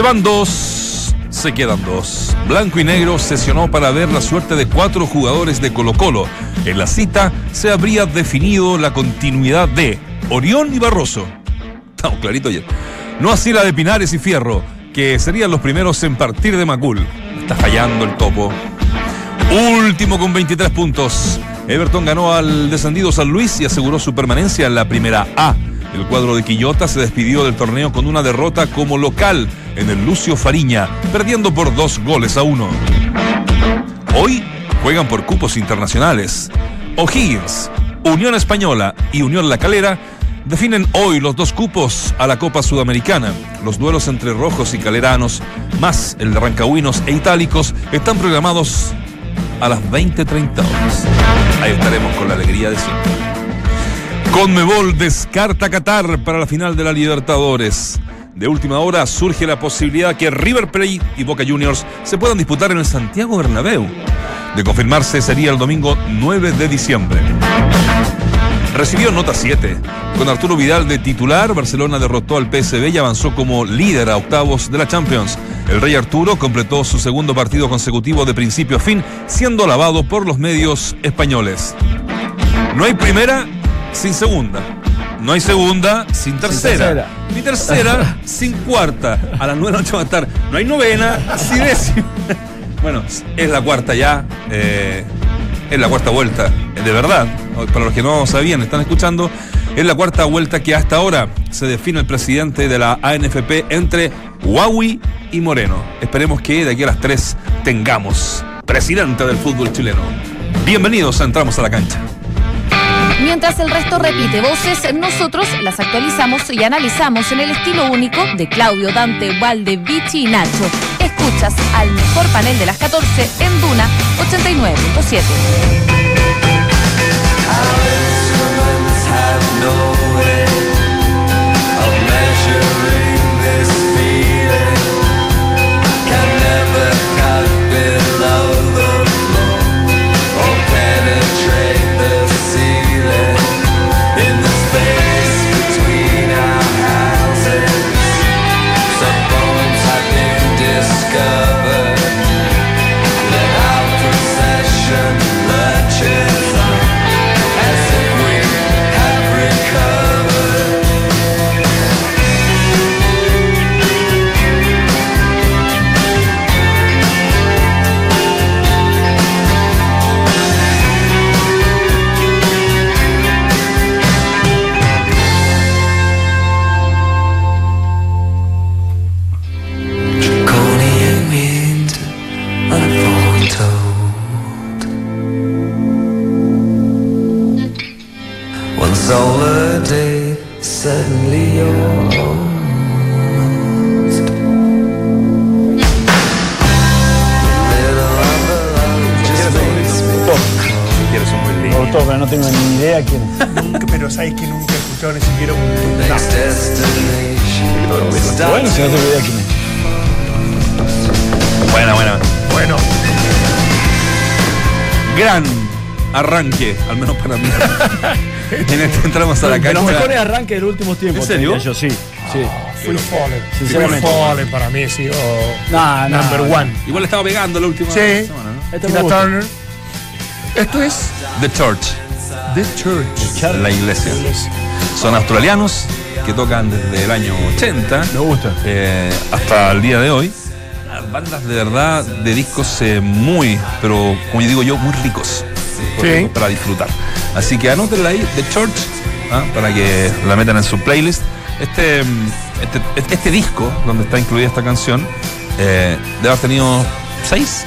Se van dos, se quedan dos. Blanco y Negro sesionó para ver la suerte de cuatro jugadores de Colo Colo. En la cita se habría definido la continuidad de Orión y Barroso. Estamos ayer. No así la de Pinares y Fierro, que serían los primeros en partir de Macul. Está fallando el topo. Último con 23 puntos. Everton ganó al descendido San Luis y aseguró su permanencia en la primera A. El cuadro de Quillota se despidió del torneo con una derrota como local en el Lucio Fariña, perdiendo por dos goles a uno. Hoy juegan por cupos internacionales. O'Higgins, Unión Española y Unión La Calera definen hoy los dos cupos a la Copa Sudamericana. Los duelos entre rojos y caleranos, más el de rancagüinos e itálicos, están programados a las 20.30 horas. Ahí estaremos con la alegría de siempre. Conmebol descarta Qatar para la final de la Libertadores. De última hora surge la posibilidad que River Plate y Boca Juniors se puedan disputar en el Santiago Bernabéu. De confirmarse sería el domingo 9 de diciembre. Recibió nota 7. Con Arturo Vidal de titular, Barcelona derrotó al PSV y avanzó como líder a octavos de la Champions. El Rey Arturo completó su segundo partido consecutivo de principio a fin, siendo alabado por los medios españoles. No hay primera sin segunda. No hay segunda sin tercera. Ni tercera sin cuarta. A las nueve de la noche va a estar. No hay novena sin décima. Bueno, es la cuarta ya. eh, es la cuarta vuelta. De verdad. Para los que no sabían, están escuchando. Es la cuarta vuelta que hasta ahora se define el presidente de la ANFP entre Huawei y Moreno. Esperemos que de aquí a las tres tengamos presidente del fútbol chileno. Bienvenidos a Entramos a la Cancha. Mientras el resto repite voces, nosotros las actualizamos y analizamos en el estilo único de Claudio, Dante, Valde, Vichy y Nacho. Escuchas al mejor panel de las 14 en Duna 89.7. One solar day, suddenly Me día. gustó, pero no tengo ni idea quién es. Nunca, pero sabes que nunca he escuchado ni siquiera un. Bueno, si no tengo idea quién es. Buena, buena. Bueno, Gran arranque, al menos para mí. en este entramos a la De los cancha. mejores arranques del últimos tiempos. ¿En serio? Yo sí, sí. Free Fallen. Sinceramente. Fallen para mí ha sido No, no, number one. Igual estaba pegando la última Sí. semana, ¿no? Este Tina. Turner. Esto es The Church, The Church. la iglesia. Son australianos que tocan desde el año 80 Me gusta. eh, hasta el día de hoy. Las bandas de verdad de discos eh, muy, pero como yo digo yo, muy ricos Sí. para disfrutar. Así que anótenla ahí, The Church, ¿ah? para que la metan en su playlist. Este, mm, este, este disco, donde está incluida esta canción, eh, debe haber tenido seis,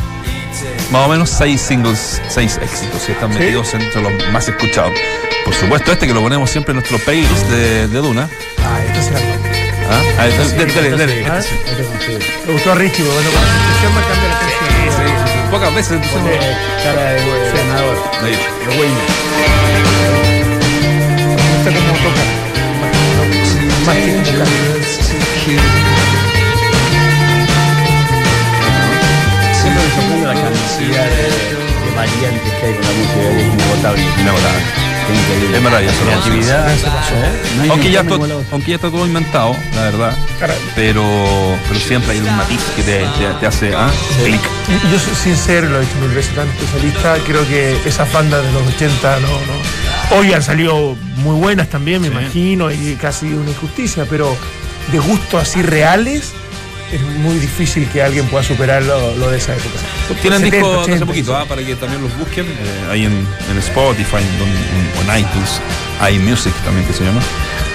más o menos seis singles, seis éxitos, y están Sí. metidos entre los más escuchados. Por supuesto, este que lo ponemos siempre en nuestro playlist de, de Duna. Ah, esto es la ¿ah? Ah, dale, dale, dale. Este conocido. Me gustó a Richie, porque cuando con la me cambia la. Pocas veces cara de ganador. Ahí. De Wayne. Me gusta cómo toca. Más que. Siempre me sorprende la cantidad de, de variantes que hay con la música, es inagotable. Inagotable. Increíble. Es maravilloso. Creatividad. ¿eh? No Aunque ya, informe to- igual a otro. aunque ya está todo inventado, la verdad. Caray. Pero, pero siempre hay un matiz que te, te- te hace ah, clic. Yo soy sincero, lo he dicho mil veces antes, esa lista, creo que esas bandas de los 80 no, no. Hoy han salido muy buenas también, me Sí. imagino, y casi una injusticia, pero de gustos así reales, es muy difícil que alguien pueda superar lo, lo de esa época. Tienen 70, discos de hace 80, poquito, ah, para que también los busquen. eh, ahí en, en Spotify en, en- o en iTunes. iMusic también que se llama.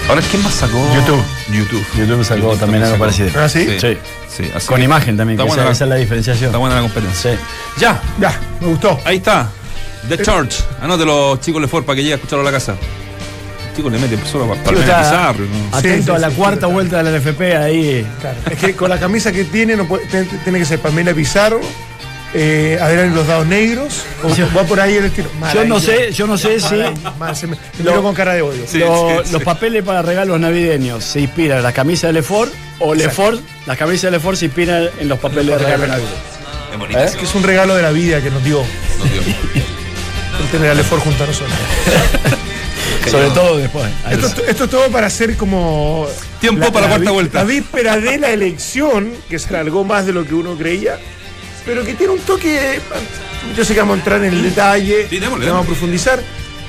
Ahora, ¿quién más sacó? YouTube. YouTube. YouTube sacó también algo sacó. parecido. ¿Ah, sí? Sí. Sí, así Con que imagen también, Está que buena, esa, la- esa es la diferenciación. está buena la competencia. Sí. Ya, Ya, me gustó. ahí está. The Church. Anótelo, chicos Lefort, para que llegue a escucharlo a la casa. Chicos, le mete solo para, está Pizarro, ¿no? Atento Sí, sí, a la sí, cuarta sí, vuelta de la NFP ahí. Claro, es que con la camisa que tiene, no puede- ten- tiene que ser Pamela Pizarro, eh, Adrián los dados negros, o Yo- va por ahí el estilo. Yo no sé, yo no sé si Mal, se me, me miró con cara de odio. Sí, lo- sí, los sí. papeles para regalos navideños se inspiran en las camisas de Lefort o Lefort, las camisas de Lefort se inspiran en los papeles de regalo navideño. Es que es un regalo de la vida que nos dio No, tío. el tener a Lefort junto a nosotros. Sobre todo después. Esto, esto es todo para hacer como. Tiempo para la cuarta vuelta. La víspera de la elección, que se alargó más de lo que uno creía, pero que tiene un toque. Yo sé que vamos a entrar en el detalle, Sí, démosle, vamos a profundizar,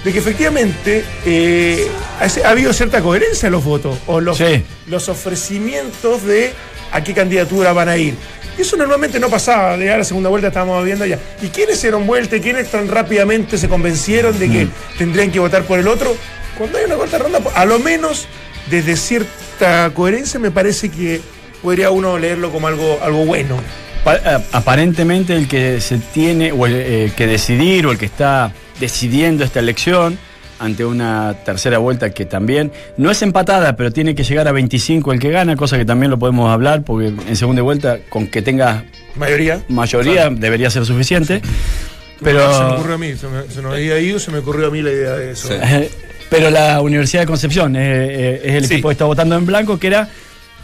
de que efectivamente eh, ha, ha habido cierta coherencia en los votos, o los, Sí. los ofrecimientos de a qué candidatura van a ir. Eso normalmente no pasaba, de a la segunda vuelta estábamos viendo ya. ¿Y quiénes dieron vuelta y quiénes tan rápidamente se convencieron de que tendrían que votar por el otro? Cuando hay una cuarta ronda, a lo menos desde cierta coherencia me parece que podría uno leerlo como algo, algo bueno. A- Aparentemente el que se tiene o el eh, que decidir o el que está decidiendo esta elección ante una tercera vuelta que también no es empatada, pero tiene que llegar a 25 el que gana, cosa que también lo podemos hablar porque en segunda vuelta con que tenga Mayoría. mayoría debería ser suficiente. Pero se me ocurrió a mí, se, me, se nos había ido, se me ocurrió a mí la idea de eso. Sí. Pero la Universidad de Concepción eh, eh, es el Sí. equipo que está votando en blanco, que era.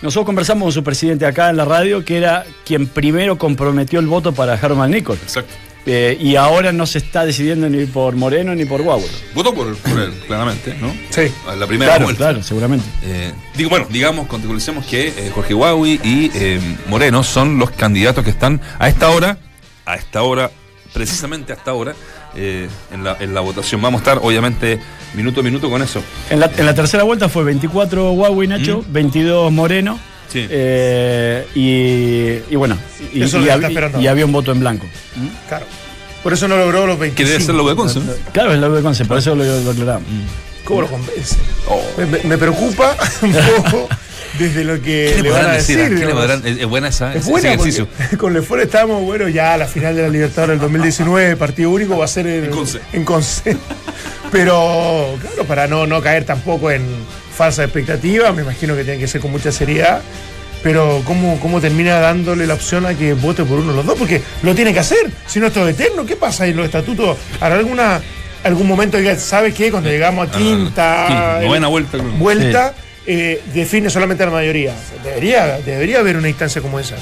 Nosotros conversamos con su presidente acá en la radio, que era quien primero comprometió el voto para Herman Nicol. Exacto. Eh, y ahora no se está decidiendo ni por Moreno ni por Guau. Votó por, por él, claramente, ¿no? Sí. La primera Claro, vuelta. claro, seguramente. Eh, digo, bueno, digamos, contextualicemos que eh, Jorge Huawei y eh, Moreno son los candidatos que están a esta hora, a esta hora, precisamente a esta hora, eh, en, la, en la votación. Vamos a estar, obviamente, minuto a minuto con eso. En la, en la tercera vuelta fue 24 Huawei Nacho, 22 Moreno. Sí. eh, y, y bueno, y, Eso y hab- y había un voto en blanco. Claro. Por eso no logró los 25. Que debe ser lo de Conce, ¿no? Claro, es lo de Conce, por eso lo, lo aclaramos. ¿Cómo lo convence? Oh. Me, me- me preocupa un poco desde lo que ¿Qué le le van a podrán decir? decir. ¿Qué le digamos. podrán- Es, es buena esa, Es ese buena ejercicio. con Lefort estábamos, bueno, ya a la final de la Libertadores del 2019, partido único va a ser en, En Conce. en Conce. Pero, claro, para no, no caer tampoco en falsa expectativa, me imagino que tiene que ser con mucha seriedad. Pero, ¿cómo, ¿cómo termina dándole la opción a que vote por uno de los dos? Porque lo tiene que hacer, si no esto es eterno. ¿Qué pasa en los estatutos? ¿Habrá alguna, algún momento ¿sabes qué? Cuando llegamos a quinta, Quinta, novena vuelta, creo. vuelta eh, define solamente la mayoría. Debería, debería haber una instancia como esa.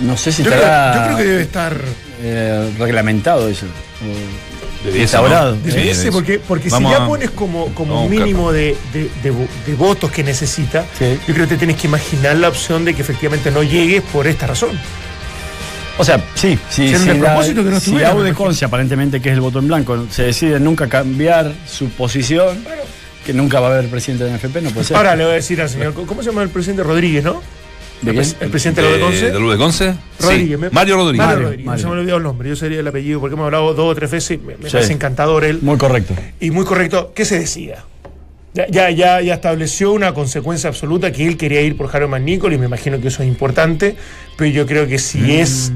No sé si Yo creo, estará yo creo que debe estar. eh, reglamentado eso. o Debiese, instaurado. ¿no? Sí, Debe de ser, eso. porque, porque si ya a- pones como, como a mínimo de, de- de vo- de votos que necesita, Sí. yo creo que te tienes que imaginar la opción de que efectivamente no llegues por esta razón. O sea, sí, sí, un sí. despropósito que no si Aude. Conce, aparentemente que es el voto en blanco, se decide nunca cambiar su posición, que nunca va a haber presidente de la NFP, no puede ser. Ahora le voy a decir al señor, ¿cómo se llama el presidente Rodríguez, no? ¿De el, quién? pres- el presidente de Conce. ¿De lo de Conce? Rodríguez. Sí. Mario Rodríguez. Mario Rodríguez. Mario. Se me olvidó el nombre, yo sería el apellido porque hemos hablado dos o tres veces, me, me Sí. parece encantador él. Muy correcto. y muy correcto, ¿qué se decía? Ya, ya, ya, ya estableció una consecuencia absoluta que él quería ir por Harold McNichol y me imagino que eso es importante, pero yo creo que si Mm. es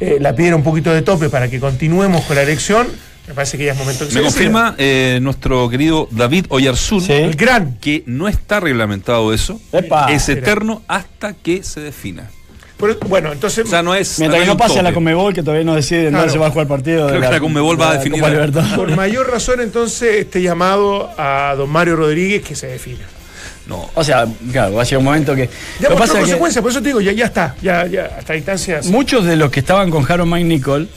eh, la piedra un poquito de tope para que continuemos con la elección, me parece que ya es momento que Me se confirma eh, nuestro querido David Oyarzún Sí. el gran. que no está reglamentado eso. Epa. es eterno hasta que se defina. Pero, bueno, entonces O sea, no es. Mientras que no pase a la. Conmebol, que todavía no decide Claro. dónde se va a jugar el partido. de Creo que la Conmebol va a definir Copa la- por mayor razón entonces este llamado a don Mario Rodríguez que se defina. No. O sea, claro, va a llegar un momento que. Ya pasa es que consecuencias, por eso te digo, ya, ya está, ya, ya, hasta distancias. muchos de los que estaban con Harold Mike Nicol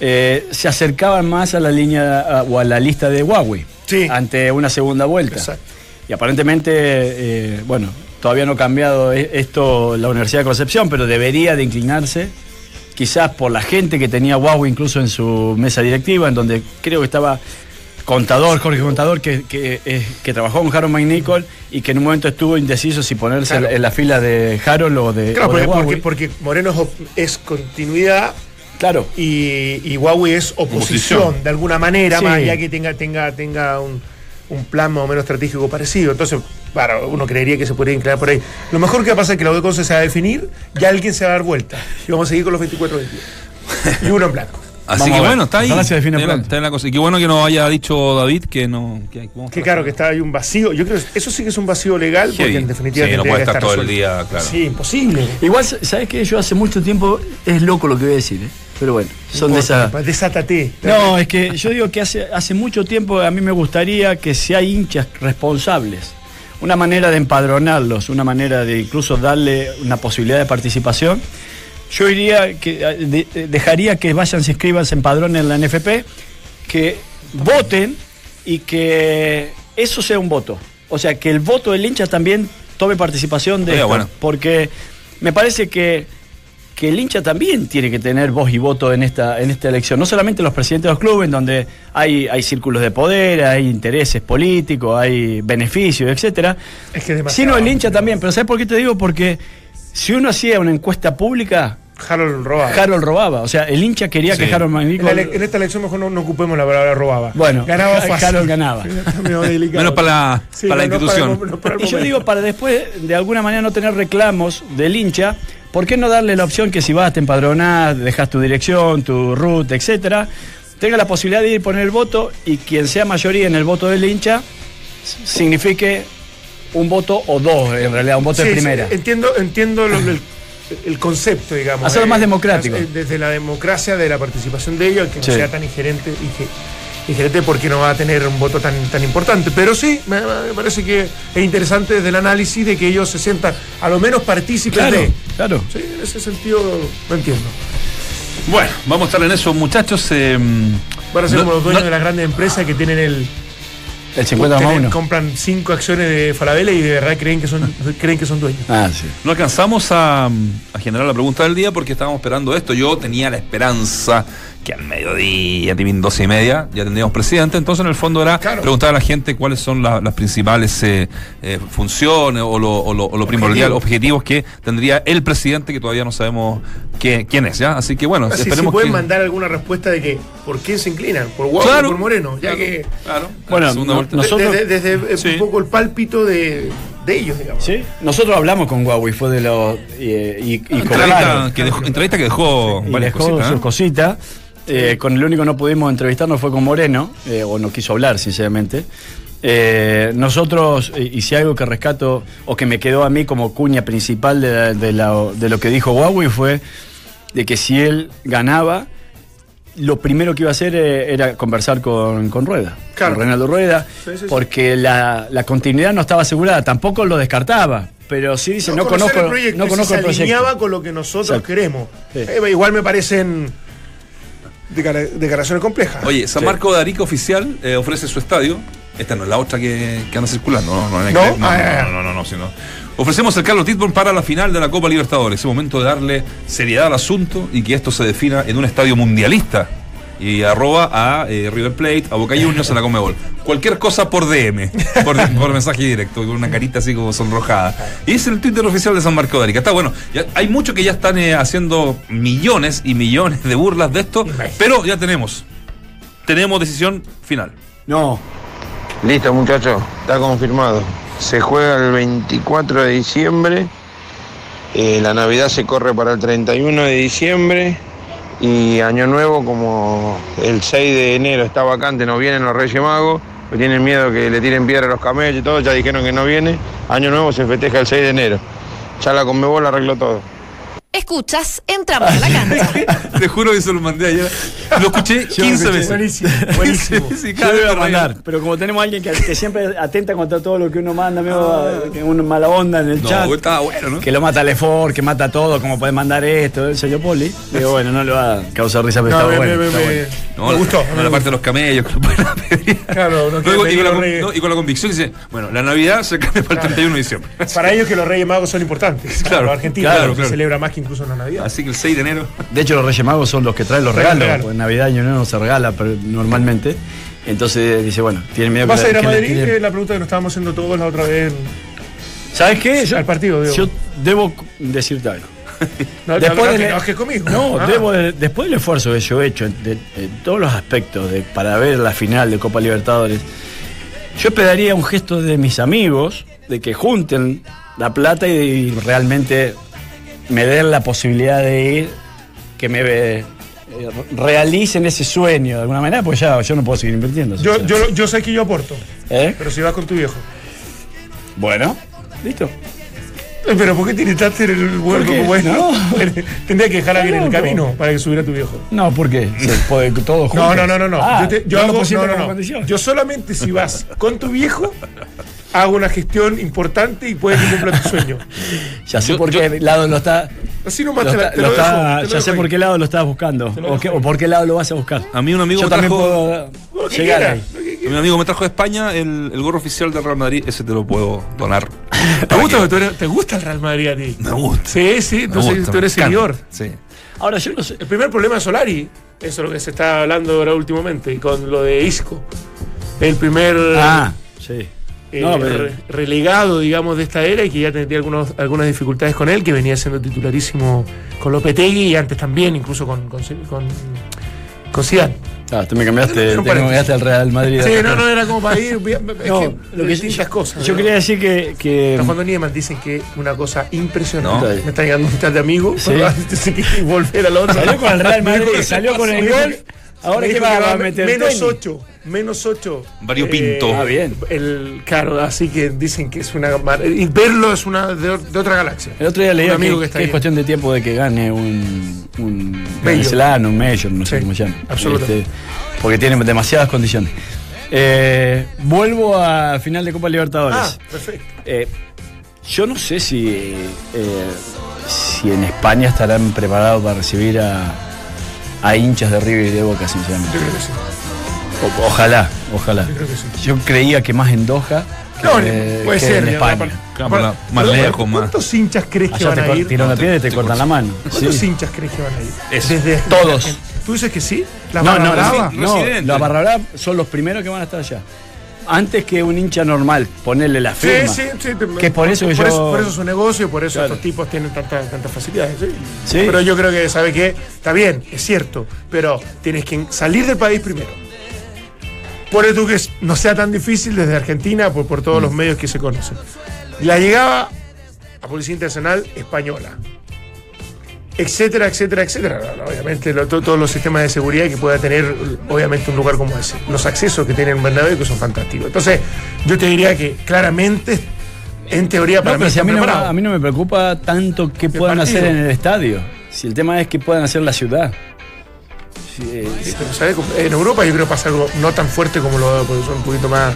eh, se acercaban más a la línea o a la lista de Huawei. Sí. ante una segunda vuelta. Exacto. Y aparentemente, eh, bueno, todavía no ha cambiado e- esto la Universidad de Concepción, pero debería de inclinarse, quizás por la gente que tenía Huawei incluso en su mesa directiva, en donde creo que estaba Contador, Jorge Contador, que, que, eh, que trabajó con Harold McNichol y que en un momento estuvo indeciso si ponerse Claro. en la fila de Harold o de, Claro, o de porque, porque, Huawei. porque Moreno es continuidad Claro. y, y Huawei es oposición, Oposición. de alguna manera, Sí. más allá que tenga, tenga, tenga un, un plan más o menos estratégico parecido. Entonces, claro, uno creería que se podría inclinar por ahí. Lo mejor que va a pasar es que la UDECONCE se va a definir, ya alguien se va a dar vuelta. Y vamos a seguir con los 24 22. Y uno en blanco. Así Vamos que bueno, está ahí. Se define Está en la- pronto. está en la cosa. Y qué bueno que nos haya dicho David que no. Que hay, Que claro, que está ahí un vacío. Yo creo que eso sí que es un vacío legal, porque Heavy. en definitiva Sí, no puede que estar todo el día, claro. Sí, imposible. Igual, ¿sabes qué? Yo hace mucho tiempo, es loco lo que voy a decir, ¿eh? Pero bueno, son de esas... Desátate. No, es que yo digo que hace, hace mucho tiempo a mí me gustaría que si hay hinchas responsables, una manera de empadronarlos, una manera de incluso darle una posibilidad de participación, yo iría que eh, de- eh, dejaría que vayan, se inscriban, se empadronen en la NFP, que voten y que eso sea un voto. O sea, que el voto del hincha también tome participación de Oiga, esto, bueno. porque me parece que que el hincha también tiene que tener voz y voto en esta, en esta elección. No solamente los presidentes de los clubes, en donde hay, hay círculos de poder, hay intereses políticos, hay beneficios, etcétera. Es que. Sino el hincha también. Pero ¿sabes por qué te digo? Porque si uno hacía una encuesta pública, Harold robaba. Harold robaba. O sea, el hincha quería Sí. que Harold En, ele- en esta elección mejor no, no ocupemos la palabra robaba. Bueno, ganaba fácil. Harold ganaba. Menos para la, Sí, para la no, no institución. el mo- no para el Y yo digo, para después, de alguna manera, no tener reclamos del hincha, ¿por qué no darle la opción que si vas, te empadronás, dejas tu dirección, tu root, etcétera, tenga la posibilidad de ir poner el voto y quien sea mayoría en el voto del hincha signifique un voto o dos, en realidad, un voto Sí, de sí, primera. entiendo entiendo lo- el, el concepto, digamos. Hacerlo más democrático. eh, Desde la democracia, de la participación de ellos, que no Sí. sea tan ingerente, inge- ingerente porque no va a tener un voto tan, tan importante. Pero sí, me, me parece que es interesante desde el análisis de que ellos se sientan a lo menos partícipes Claro, de. claro. Sí, en ese sentido lo entiendo. Bueno, vamos a estar en eso, muchachos. eh, Van a ser no- como los dueños no- de las grandes empresas que tienen el. El 50 más tienen- uno. compran cinco acciones de Falabella y de verdad creen que son, creen que son dueños. Ah, sí. No alcanzamos a, a generar la pregunta del día porque estábamos esperando esto. Yo tenía la esperanza que al mediodía, timín 12 y media, ya tendríamos presidente. Entonces, en el fondo era Claro. preguntar a la gente cuáles son la- las principales eh, eh, funciones o lo, o lo- o lo primordial, objetivos que tendría el presidente, que todavía no sabemos qué- quién es, ¿ya? Así que bueno, Así, si esperemos pueden que. mandar alguna respuesta de que por qué se inclinan, por Guapo Claro. o por Moreno, ya Claro, que claro. Bueno, no- nosotros- desde, desde, eh, Sí. un poco el pálpito de, de ellos, digamos. Sí, nosotros hablamos con Huawei, fue de los. eh, y, y con Entrevista que dejó, entrevista que dejó y varias dejó cositas. ¿eh? sus cositas. Eh, con el único que no pudimos entrevistarnos fue con Moreno, eh, o no quiso hablar, sinceramente. Eh, nosotros, eh, y si algo que rescato, o que me quedó a mí como cuña principal de, la- de la- de lo que dijo Huawei, fue de que si él ganaba, lo primero que iba a hacer era conversar con, con Rueda, Claro. con Reinaldo Rueda, Sí, sí, sí. porque la, la continuidad no estaba asegurada, tampoco lo descartaba, pero sí dice, no, conocer conozco, el proyecto, no conozco se el proyecto. alineaba con lo que nosotros Exacto. queremos. Eh, igual me parecen declaraciones complejas. Oye, San Sí. Marco de Arica Oficial eh, ofrece su estadio. Esta no es la otra que, que anda circulando, no, no, no, ¿No? no, Ah, no, no, no, no, sino- Ofrecemos el Carlos Titborn para la final de la Copa Libertadores. Es momento de darle seriedad al asunto y que esto se defina en un estadio mundialista. Y arroba a eh, River Plate, a Boca Juniors, a la Comebol. Cualquier cosa por DM, por, por mensaje directo, con una carita así como sonrojada. Y es el Twitter oficial de San Marco de Arica. Está bueno. Ya, hay muchos que ya están eh, haciendo millones y millones de burlas de esto, pero ya tenemos. Tenemos decisión final. No, Listo muchachos, está confirmado. Se juega el 24 de diciembre, eh, la Navidad se corre para el 31 de diciembre y Año Nuevo como el 6 de enero está vacante, no vienen los Reyes Magos, pues tienen miedo que le tiren piedra a los camellos y todo, ya dijeron que no viene. Año Nuevo se festeja el 6 de enero. Ya la Conmebol arregló todo. Escuchas, entramos a la cancha. Te juro que se lo mandé ayer. Lo escuché 15 veces. Buenísimo, buenísimo. Sí, Yo voy a mandar, pero como tenemos a alguien que, que siempre atenta contra todo lo que uno manda, medio, que uno mala onda en el No, chat, estaba bueno, ¿no? que lo mata Lefort, que mata todo, como puede mandar esto, el señor Poli. Digo, bueno, no le va a causar risa, pero No, está me, bueno. me- está me- bueno. No, me gustó. no, la parte de los camellos. Claro, no y, con la, y con la convicción dice, bueno, la Navidad se cambia para el 31 de diciembre. Para ellos que los Reyes Magos son importantes. Claro, Los argentinos claro, se celebra más que incluso en la Navidad. Así que el 6 de enero. De hecho, los Reyes Magos son los que traen los regalos, en Navidad y Año Nuevo no se regala pero normalmente. Entonces dice, bueno, tiene miedo ¿Vas que a ir a que Madrid? Es la pregunta que nos estábamos haciendo todos la otra vez. ¿Sabes qué? Yo, Al partido, digo. yo debo decirte algo. No, Después no, no de- te enojes conmigo. No, Ah. debo después del esfuerzo que yo he hecho en, de- en todos los aspectos de, para ver la final de Copa Libertadores, yo esperaría un gesto de mis amigos de que junten la plata y, y realmente me den la posibilidad de ir, que me eh, realicen ese sueño de alguna manera, pues ya yo no puedo seguir invirtiendo. Yo, yo, yo sé que yo aporto, ¿Eh? pero si vas con tu viejo. Bueno, listo. Eh, Pero ¿por qué tiritaste el vuelo qué? como esto? No. Tendría que dejar a alguien en el camino para que subiera tu viejo. No, ¿por qué? ¿Se puede todo juntos? No, no, no, no, no. Ah, yo te- yo hago- no, no, no. Yo solamente si vas con tu viejo hago una gestión importante y puede que cumpla tu sueño. Ya sé Yo- por yo- qué lado lo está. Así nomás lo te, la- está- te lo lo, está- dejo, te lo ya sé por qué lado lo estás buscando. lo O, qué- por qué lado lo vas a buscar. A mí un amigo Yo me también trajo. puedo que llegar quiera, ahí. Mi amigo me trajo de España el, el gorro oficial del Real Madrid, ese te lo puedo donar. ¿Te gusta, que tú eres- ¿Te gusta el Real Madrid a ti? Me gusta. Sí, sí, entonces gusta, tú eres seguidor. Sí. Ahora yo no sé. El primer problema de Solari, eso es lo que se está hablando ahora últimamente, con lo de Isco. El primer Ah, sí. Eh, No, pero- re- relegado, digamos, de esta era y que ya tendría algunos, algunas dificultades con él, que venía siendo titularísimo con Lopetegui y antes también, incluso con, con, con, con Zidane. Ah, tú me cambiaste, Era un te cambiaste al Real Madrid. Sí, no, no era como para ir. Es No, que, lo que distintas yo, cosas. Yo ¿no? quería decir que. que Juan Nieman dicen que una cosa impresionante. No. Me está llegando un chat de amigos. Sí. Que volver al otro. Salió con el Real Madrid, salió con el me dijo gol. que- Ahora que va, va a meter menos tenis. 8. Menos 8. Variopinto. Ah, bien. El, claro, así que dicen que es una. Y verlo es una de, de otra galaxia. El otro día leía Un amigo que, que está que es cuestión de tiempo de que gane un, un venezolano, un mayor, no sé cómo se llama. Este, absolutamente. porque tiene demasiadas condiciones. Eh, vuelvo a final de Copa Libertadores. Ah, perfecto. Eh, yo no sé si, eh, si en España estarán preparados para recibir a, a hinchas de River y de Boca, sinceramente. Yo creo que sí. O- ojalá, ojalá. Yo creo que sí. Yo creía que más en Doha que, No, eh, puede que ser. en España. Claro, más lejos, más. ¿Cuántos hinchas crees que Allá van te a ir? tiran la piedra y te- te, te cortan la mano. ¿Cuántos Sí. hinchas crees que van a ir? Eso. Desde Todos. ¿Tú dices que sí? ¿La No, barra no, brava? no, la barra brava son los primeros que van a estar allá. Antes que un hincha normal, ponerle la Sí, firma. sí, sí. te- Que por eso por yo- Eso, por eso es su negocio por eso Claro. estos tipos tienen tantas facilidades. ¿sí? Sí. Pero yo creo que, ¿sabe qué? Está bien, es cierto, pero tienes que salir del país primero. Por eso que no sea tan difícil desde Argentina, por, por Mm. todos los medios que se conocen. La llegada a Policía Internacional Española. Etcétera, etcétera, etcétera. Obviamente, lo- to- todos los sistemas de seguridad que pueda tener, obviamente, un lugar como ese. Los accesos que tiene el Bernabéu que son fantásticos. Entonces, yo te diría que claramente, en teoría, No, para mí si a, mí no, me- preparados. a mí no me preocupa tanto qué puedan partido. hacer en el estadio. Si el tema es qué puedan hacer en la ciudad. Eh, Sí, pero, ¿sabes? En Europa yo creo que pasa algo no tan fuerte como lo porque son un poquito más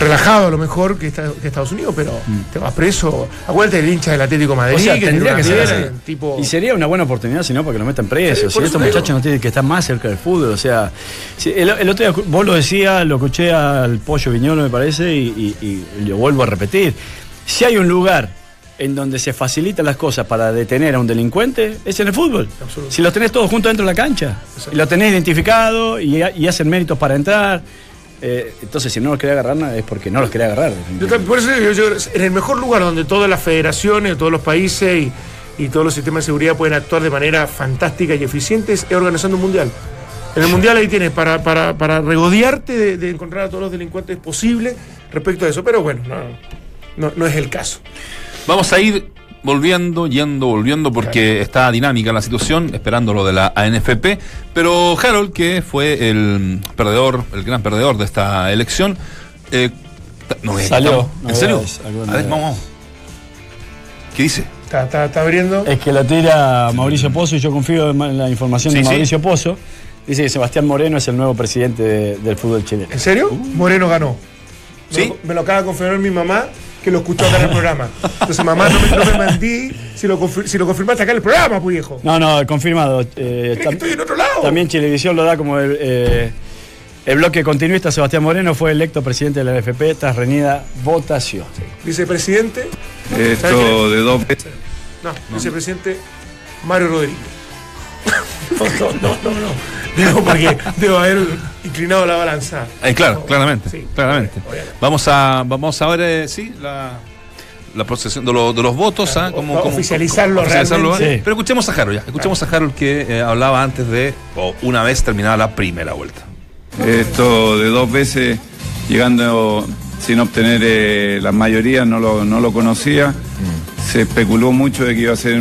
relajado a lo mejor que, esta- que Estados Unidos, pero te vas preso. Acuérdate del hincha del Atlético de Madrid, Mm. o sea, que tendría que ser así. tipo. Y sería una buena oportunidad, si no, para que lo metan preso. Sí, si estos muchachos no tienen que estar más cerca del fútbol. O sea, si el, el otro día vos lo decías, lo escuché al Pollo Viñolo, me parece, y, y- y lo vuelvo a repetir. Si hay un lugar en donde se facilitan las cosas para detener a un delincuente, es en el fútbol. Si los tenés todos juntos dentro de la cancha, y lo tenés identificado y, y hacen méritos para entrar. Eh, entonces, si no los querés agarrar, es porque no los querés agarrar. Yo por eso digo, yo, en el mejor lugar donde todas las federaciones, todos los países y, y todos los sistemas de seguridad pueden actuar de manera fantástica y eficiente es organizando un mundial. En el mundial ahí tienes para, para, para regodearte de, de encontrar a todos los delincuentes posible respecto a eso, pero bueno, no, no, no es el caso. Vamos a ir volviendo, yendo, volviendo, porque está dinámica la situación, esperando lo de la ANFP. Pero Harold, que fue el perdedor, el gran perdedor de esta elección, eh, no, Salió, estamos- ¿En serio? A ver, vamos. ¿Qué dice? Está, está- está abriendo. Es que lo tira Mauricio Pozo y yo confío en la información Sí, de sí. Mauricio Pozo. Dice que Sebastián Moreno es el nuevo presidente de- del fútbol chileno. ¿En serio? Moreno ganó. Me ¿Sí? lo- Me lo acaba de confirmar mi mamá que lo escuchó acá en el programa. Entonces, mamá, no me, no me mandí si lo, si lo confirmaste acá en el programa, pues viejo. No, no, confirmado. Eh, ¿Crees que tam- estoy en otro lado? También Chilevisión lo da como el, eh, el bloque continuista. Sebastián Moreno fue electo presidente de la NFP tras reñida votación. Vicepresidente. Esto de dos veces. No, vicepresidente Mario Rodríguez. No, no, no. Digo, porque debo haber inclinado la balanza. Eh, claro, No, claramente, sí, claramente. obviamente. Vamos a, vamos a ver, eh, sí, la, la procesión de, lo- de los votos, ¿ah? Cómo- o- cómo- oficializarlo oficializarlo, realmente. Sí. Pero escuchemos a Harold ya, escuchemos a Harold que eh, hablaba antes de, o una vez terminada la primera vuelta. Esto de dos veces llegando sin obtener eh, la mayoría, no lo, no lo conocía. Se especuló mucho de que iba a ser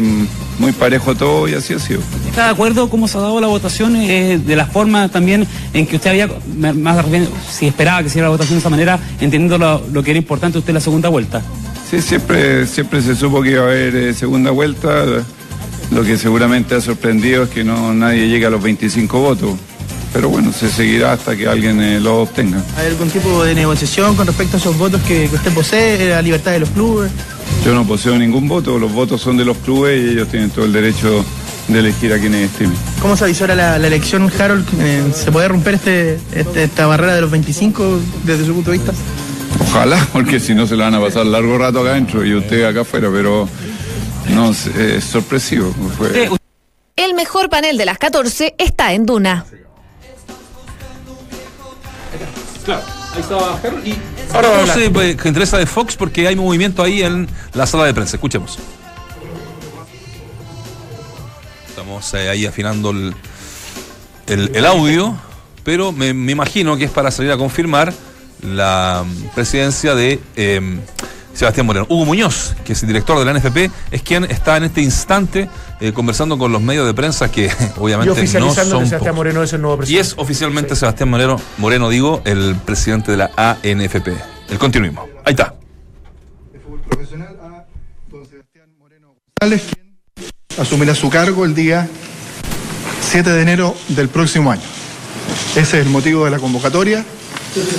muy parejo todo y así ha sido. ¿Está de acuerdo cómo se ha dado la votación? eh, de la forma también en que usted había, más repente, si esperaba que se diera la votación de esa manera, entendiendo lo, lo que era importante usted en la segunda vuelta. Sí, siempre, siempre se supo que iba a haber eh, segunda vuelta. Lo que seguramente ha sorprendido es que no nadie llegue a los 25 votos. Pero bueno, se seguirá hasta que alguien eh, lo obtenga. ¿Hay algún tipo de negociación con respecto a esos votos que, que usted posee, la libertad de los clubes? Yo no poseo ningún voto, los votos son de los clubes y ellos tienen todo el derecho de elegir a quienes estimen. ¿Cómo se avisora la, la elección, Harold? Eh, ¿Se puede romper este, este- esta barrera de los 25 desde su punto de vista? Ojalá, porque si no se la van a pasar largo rato acá adentro y usted acá afuera, pero no, es, es sorpresivo. Fue- Eh, El mejor panel de las 14 está en Duna. Claro, Harold y Ahora va a no hablar. sé, pues, interesa de Fox porque hay movimiento ahí en la sala de prensa. Escuchemos. Estamos eh, ahí afinando el, el, el audio, pero me, me imagino que es para salir a confirmar la mm, presidencia de eh, Sebastián Moreno. Hugo Muñoz, que es el director de la NFP, es quien está en este instante eh, conversando con los medios de prensa que Y obviamente no oficializando son que Sebastián pocos. Moreno es el nuevo Y es oficialmente Sebastián Moreno, Moreno, digo, el presidente de la ANFP. El continuismo. Ahí está. profesional a don Sebastián Moreno González, quien asumirá su cargo el día 7 de enero del próximo año. Ese es el motivo de la convocatoria.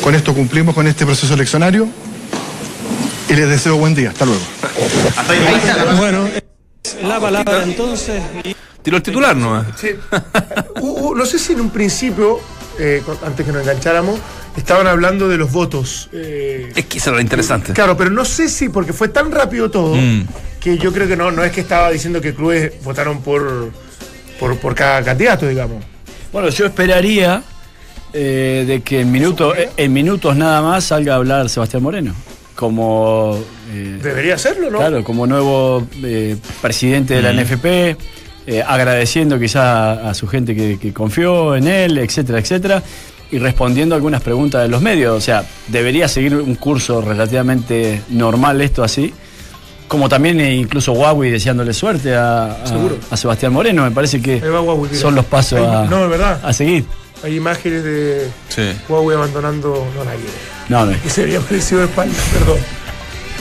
Con esto cumplimos con este proceso eleccionario y les deseo buen día. Hasta luego. Bueno, la palabra entonces. Tiró el titular, ¿no? Sí. Uh, uh, no sé si en un principio, eh, antes que nos engancháramos, estaban hablando de los votos. eh, Es que eso era interesante. Claro, pero no sé si, porque fue tan rápido todo, Mm. que yo creo que no, no es que estaba diciendo que clubes votaron por, por, por cada candidato, digamos. Bueno, yo esperaría eh, de que en, minuto- en minutos nada más salga a hablar Sebastián Moreno. Como. eh, Debería hacerlo, ¿no? Claro, como nuevo eh, presidente de la NFP, eh, agradeciendo quizás a, su gente que, que confió en él, etcétera, etcétera, y respondiendo algunas preguntas de los medios. O sea, debería seguir un curso relativamente normal esto así. Como también incluso Huawei deseándole suerte a, a- Seguro. a Sebastián Moreno. Me parece que Huawei, son los pasos a, no, es verdad. a seguir. Hay imágenes de Sí. Huawei abandonando. No, nadie. No, no. Que se había aparecido de espalda, perdón.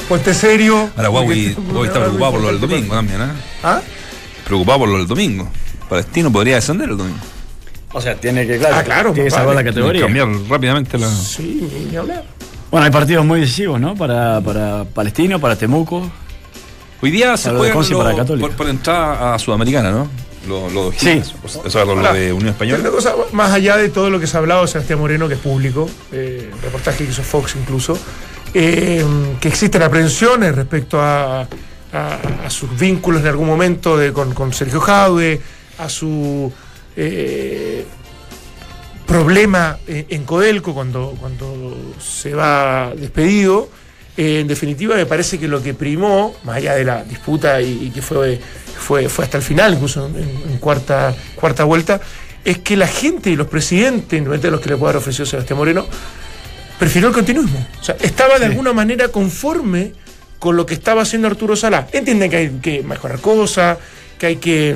Ponte serio. Ahora Huawei, Huawei está preocupado por lo del domingo también, ¿eh? ¿Ah? Preocupado por lo del domingo. Palestino podría descender el domingo. O sea, tiene que, claro, Ah, claro, tiene que salvar la categoría. Cambiar rápidamente la. Sí, ni, hablar. Bueno, hay partidos muy decisivos, ¿no? Para, para Palestino, para Temuco. Hoy día se Para juega para por entrada a Sudamericana, ¿no? Lo, lo, Sí. Lo Ahora, de Unión Pero una Española. cosa, más allá de todo lo que se ha hablado de Sebastián Moreno, que es público, eh, reportaje que hizo Fox incluso, eh, que existen aprensiones respecto a, a- a sus vínculos en algún momento de- con, con Sergio Jaude, a su eh, problema en, en Codelco cuando, cuando se va despedido. Eh, en definitiva, me parece que lo que primó, más allá de la disputa y, y que fue, fue, fue hasta el final, incluso en, en cuarta, cuarta vuelta, es que la gente y los presidentes, independientemente de los que le pueda haber ofrecido Sebastián Moreno, prefirió el continuismo. O sea, estaba de alguna manera conforme con lo que estaba haciendo Arturo Salá. Entienden que hay que mejorar cosas, que hay que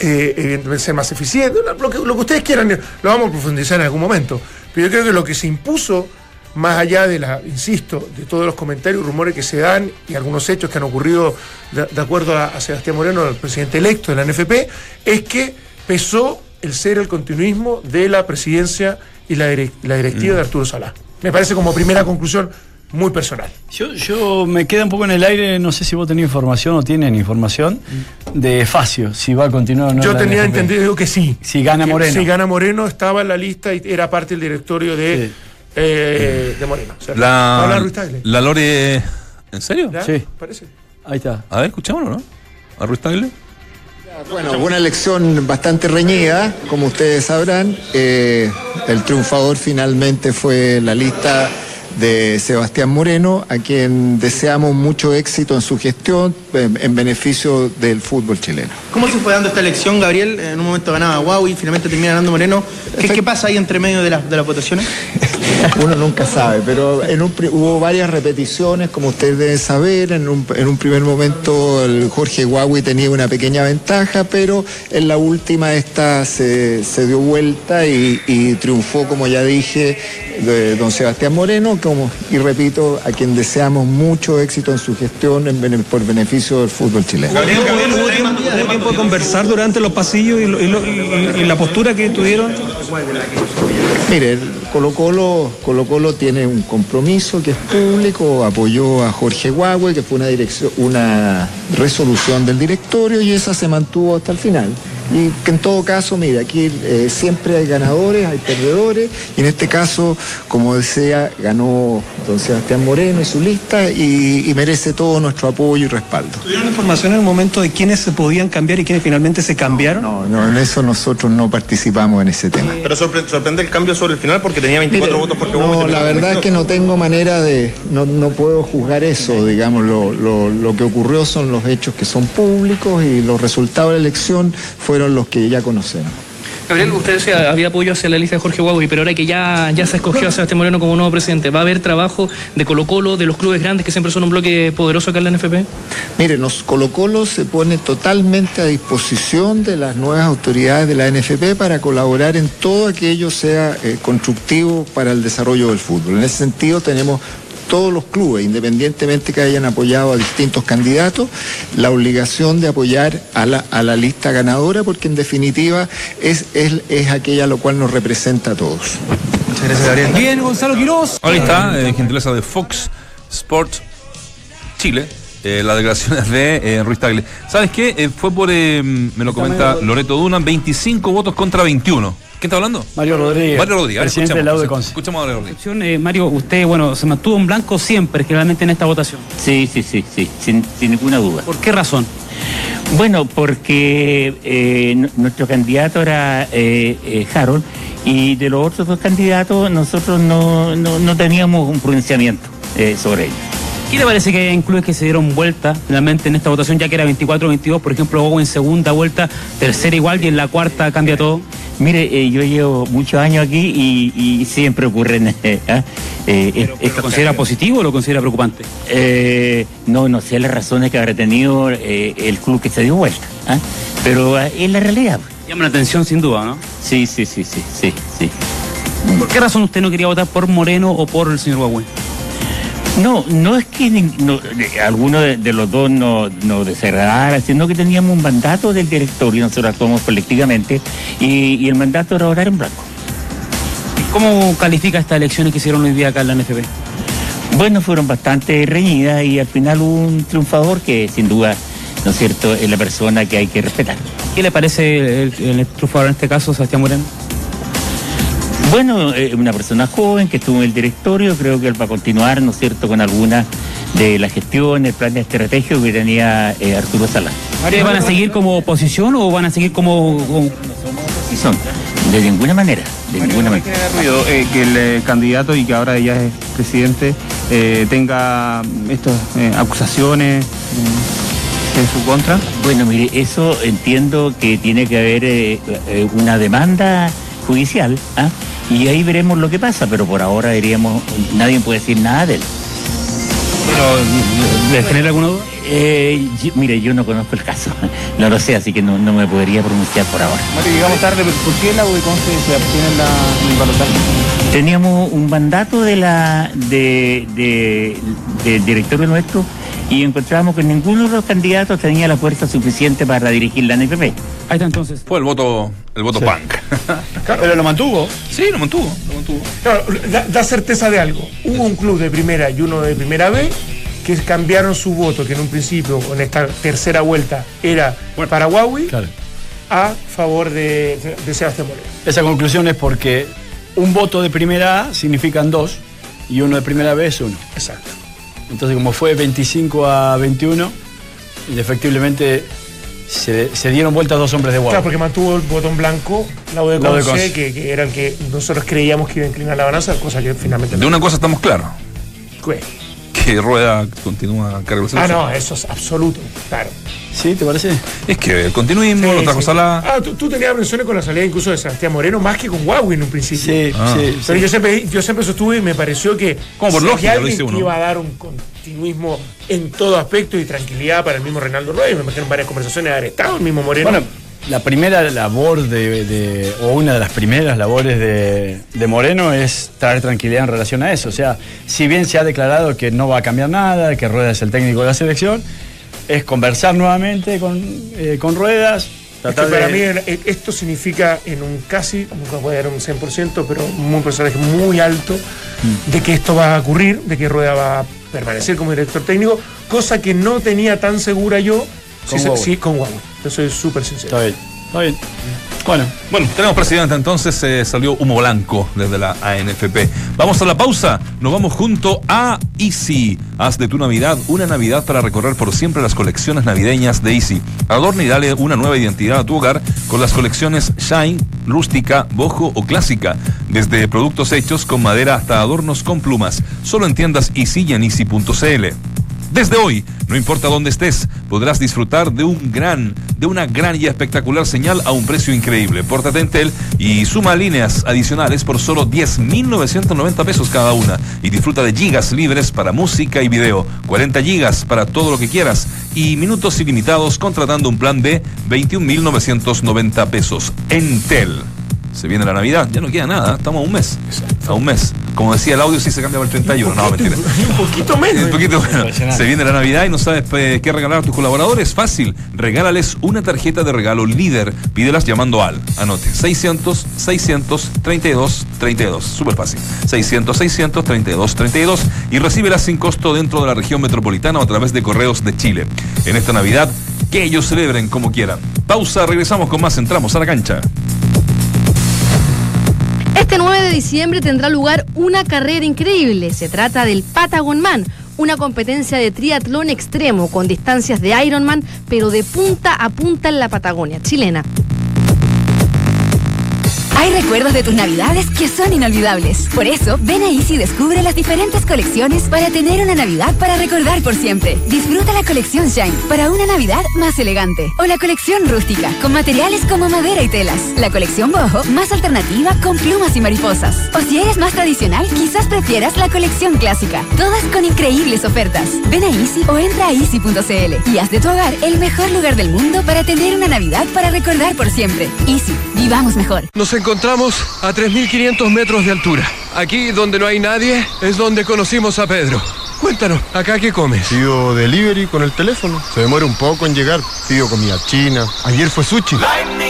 eh, evidentemente ser más eficiente, lo que, lo que ustedes quieran, lo vamos a profundizar en algún momento. Pero yo creo que lo que se impuso más allá de la, insisto, de todos los comentarios y rumores que se dan y algunos hechos que han ocurrido de, de acuerdo a, a Sebastián Moreno, el presidente electo de la NFP, es que pesó el ser el continuismo de la presidencia y la, la directiva Mm. de Arturo Salá. Me parece como primera conclusión muy personal. Yo, yo me queda un poco en el aire, no sé si vos tenés información o tienen información de Facio, si va a continuar o no. Yo la tenía NFP. entendido que sí. Si gana Moreno. Si gana Moreno, estaba en la lista y era parte del directorio de, eh, de Moreno. O sea, Paula La, Ruiz Tagle. la Lore. ¿En serio? ¿Ya? Sí. Parece. Ahí está. A ver, escuchémoslo, ¿no? ¿A Ruiz Tagle? Bueno, una elección bastante reñida, como ustedes sabrán. Eh, el triunfador finalmente fue la lista de Sebastián Moreno, a quien deseamos mucho éxito en su gestión en, en beneficio del fútbol chileno. ¿Cómo se fue dando esta elección, Gabriel? En un momento ganaba Huawei, finalmente termina ganando Moreno. ¿Qué, qué pasa ahí entre medio de, las de las votaciones? Uno nunca sabe, pero en un hubo varias repeticiones, como ustedes deben saber. En un, en un primer momento el Jorge Huawei tenía una pequeña ventaja, pero en la última esta se, se dio vuelta y, y triunfó, como ya dije, de don Sebastián Moreno, como, y repito, a quien deseamos mucho éxito en su gestión en por beneficio del fútbol chileno. ¿Hubo tiempo, hubo tiempo de conversar durante los pasillos y, lo- y lo- y- y la postura que tuvieron? Mire, Colo Colo, Colo Colo tiene un compromiso que es público, apoyó a Jorge Huawei, que fue una dirección, una resolución del directorio y esa se mantuvo hasta el final. Y que en todo caso, mire, aquí eh, siempre hay ganadores, hay perdedores, y en este caso, como decía, ganó don Sebastián Moreno y su lista y, y merece todo nuestro apoyo y respaldo. ¿Tuvieron información en el momento de quiénes se podían cambiar y quiénes finalmente se cambiaron? No, no, en eso nosotros no participamos en ese tema. Pero sorpre- sorprende el cambio sobre el final porque tenía 24 Mire, votos porque No, la verdad es que no tengo manera de, no, no puedo juzgar eso, digamos, lo, lo- lo que ocurrió son los hechos que son públicos y los resultados de la elección fueron los que ya conocemos. Gabriel, usted decía, había apoyo hacia la lista de Jorge Huawei, pero ahora que ya, ya se escogió a Sebastián Moreno como nuevo presidente, ¿va a haber trabajo de Colo Colo, de los clubes grandes que siempre son un bloque poderoso acá en la NFP? Mire, nos Colo Colo se pone totalmente a disposición de las nuevas autoridades de la NFP para colaborar en todo aquello sea eh, constructivo para el desarrollo del fútbol. En ese sentido tenemos todos los clubes, independientemente que hayan apoyado a distintos candidatos, la obligación de apoyar a la, a la lista ganadora, porque en definitiva es, es, es aquella lo cual nos representa a todos. Muchas gracias, Gabriel. Bien, Gonzalo Quiroz. Ahí está, eh, gentileza de Fox Sports Chile. eh, las declaraciones de eh, Ruiz Tagle. ¿Sabes qué? Eh, fue por, eh, me lo comenta Loreto Duna, 25 votos contra 21. ¿Quién está hablando? Mario Rodríguez. Mario Rodríguez. Ver, Presidente escuchemos, del Aude Escuchemos a Mario Rodríguez. Eh, Mario, usted, bueno, se mantuvo en blanco siempre, generalmente en esta votación. Sí, sí, sí, sí, sin, sin ninguna duda. ¿Por qué razón? Bueno, porque eh, nuestro candidato era eh, eh, Harold y de los otros dos candidatos nosotros no, no, no teníamos un pronunciamiento eh, sobre ellos. ¿Qué le parece que hay clubes que se dieron vuelta finalmente en esta votación, ya que era 24-22, por ejemplo, Hugo en segunda vuelta, tercera igual y en la cuarta cambia todo? Mire, eh, yo llevo muchos años aquí y, y siempre ocurren... eh, ¿ah? Eh, ¿Lo considera positivo o lo considera preocupante? Eh, no, no sé las razones que habrá tenido eh, el club que se dio vuelta, ¿ah? pero es la realidad. Llama la atención sin duda, ¿no? Sí, sí, sí, sí, sí, sí. ¿Por qué razón usted no quería votar por Moreno o por el señor Huawei? No, no es que no, de- alguno de, de los dos nos no desagradara, sino que teníamos un mandato del directorio, nosotros actuamos colectivamente, y, y el mandato era orar en blanco. ¿Cómo califica estas elecciones que hicieron hoy día acá en la NFP? Bueno, fueron bastante reñidas y al final hubo un triunfador que sin duda, ¿no es cierto?, es la persona que hay que respetar. ¿Qué le parece el, el triunfador en este caso, Sebastián Moreno? Bueno, eh, una persona joven que estuvo en el directorio, creo que él va a continuar, ¿no es cierto?, con alguna de la gestión, el plan estratégico que tenía eh, Arturo Salá. ¿Van a seguir como oposición o van a seguir como... como- son, de ninguna manera, de ninguna manera. ruido eh, que el eh, candidato y que ahora ya es presidente eh, tenga estas eh, acusaciones eh, en su contra? Bueno, mire, eso entiendo que tiene que haber eh, eh, una demanda judicial, ¿ah? y ahí veremos lo que pasa, pero por ahora diríamos, nadie puede decir nada de él. ¿Le genera alguna duda? Eh, yo- mire, yo no conozco el caso, no lo sé, así que no, no me podría pronunciar por ahora. Mario, llegamos tarde, pero ¿por qué la U de Conce se abstiene en, la, en el balotaje? Teníamos un mandato de la de, de- del directorio nuestro y encontramos que ninguno de los candidatos tenía la fuerza suficiente para dirigir la NPP. Ahí está entonces. Fue el voto, el voto punk. Pero lo mantuvo. Sí, lo mantuvo, lo mantuvo. Claro, da, da certeza de algo. Hubo un club de primera y uno de primera B que cambiaron su voto, que en un principio, en esta tercera vuelta, era para Huawei, a favor de, de Sebastián Moreno. Esa conclusión es porque un voto de primera A significan dos y uno de primera B es uno. Exacto. Entonces, como fue 25 a 21, indefectiblemente se, se dieron vueltas dos hombres de Claro, Huawei. porque mantuvo el botón blanco, la de La U de Conce, Conce. que, que era el que nosotros creíamos que iba a inclinar la balanza, cosa que finalmente De no. una cosa estamos claros, ¿Qué? Que Rueda continúa a cargo de Ah, no, eso es absoluto, claro. ¿Sí? ¿Te parece? Es que el continuismo, Sí, otra sí. cosa la... Ah, tú, tú tenías presiones con la salida incluso de Sebastián Moreno, más que con Huawei en un principio. Sí, Ah. sí. Pero sí. yo siempre, yo siempre sostuve y me pareció que Como por si lógica, lo dice uno. iba a dar un continuismo en todo aspecto y tranquilidad para el mismo Reinaldo Rueda, y me imagino varias conversaciones de haber estado el mismo Moreno. Bueno, la primera labor de, de- o una de las primeras labores de, de Moreno es traer tranquilidad en relación a eso. O sea, si bien se ha declarado que no va a cambiar nada, que Rueda es el técnico de la selección, es conversar nuevamente con, eh, con Ruedas, Es que tratar para mí eh, esto significa en un casi, nunca voy a dar un 100%, pero un porcentaje muy alto Mm. de que esto va a ocurrir, de que Rueda va a permanecer como director técnico, cosa que no tenía tan segura yo Con sí, Huawei. sí, con Huawei. Yo soy súper sincero. Está bien, está bien. Bueno, Bueno, tenemos presidente entonces, eh, salió humo blanco desde la ANFP. Vamos a la pausa, nos vamos junto a Easy. Haz de tu Navidad una Navidad para recorrer por siempre las colecciones navideñas de Easy. Adorna y dale una nueva identidad a tu hogar con las colecciones Shine, rústica, bojo o clásica. Desde productos hechos con madera hasta adornos con plumas. Solo en tiendas Easy y en easy.cl. Desde hoy, no importa dónde estés, podrás disfrutar de un gran, de una gran y espectacular señal a un precio increíble. Pórtate en Tel y suma líneas adicionales por solo 10.990 pesos cada una y disfruta de gigas libres para música y video, 40 gigas para todo lo que quieras y minutos ilimitados contratando un plan de 21.990 pesos. En Tel. Se viene la Navidad, ya no queda nada, estamos a un mes. A un mes. Como decía el audio, sí se cambia para el 31. No, mentira. un poquito menos. Un poquito, bueno, Impresionante. se viene la Navidad y no sabes pues, qué regalar a tus colaboradores. Fácil, regálales una tarjeta de regalo líder. Pídelas llamando al, anote, 600 600 32 32. Súper fácil. 600 600 32 32 y recíbelas sin costo dentro de la región metropolitana o a través de correos de Chile. En esta Navidad, que ellos celebren como quieran. Pausa, regresamos con más. Entramos a la cancha. 9 de diciembre tendrá lugar una carrera increíble. Se trata del Patagon Man, una competencia de triatlón extremo con distancias de Ironman, pero de punta a punta en la Patagonia chilena. Hay recuerdos de tus navidades que son inolvidables. Por eso, ven a Easy y descubre las diferentes colecciones para tener una Navidad para recordar por siempre. Disfruta la colección Shine para una Navidad más elegante. O la colección rústica, con materiales como madera y telas. La colección boho, más alternativa con plumas y mariposas. O si eres más tradicional, quizás prefieras la colección clásica. Todas con increíbles ofertas. Ven a Easy o entra a easy.cl y haz de tu hogar el mejor lugar del mundo para tener una Navidad para recordar por siempre. Easy, vivamos mejor. Nos encontramos a 3.500 metros de altura. Aquí, donde no hay nadie, es donde conocimos a Pedro. Cuéntanos, ¿acá qué comes? Pido delivery con el teléfono. Se demora un poco en llegar. Pido comida china. Ayer fue sushi.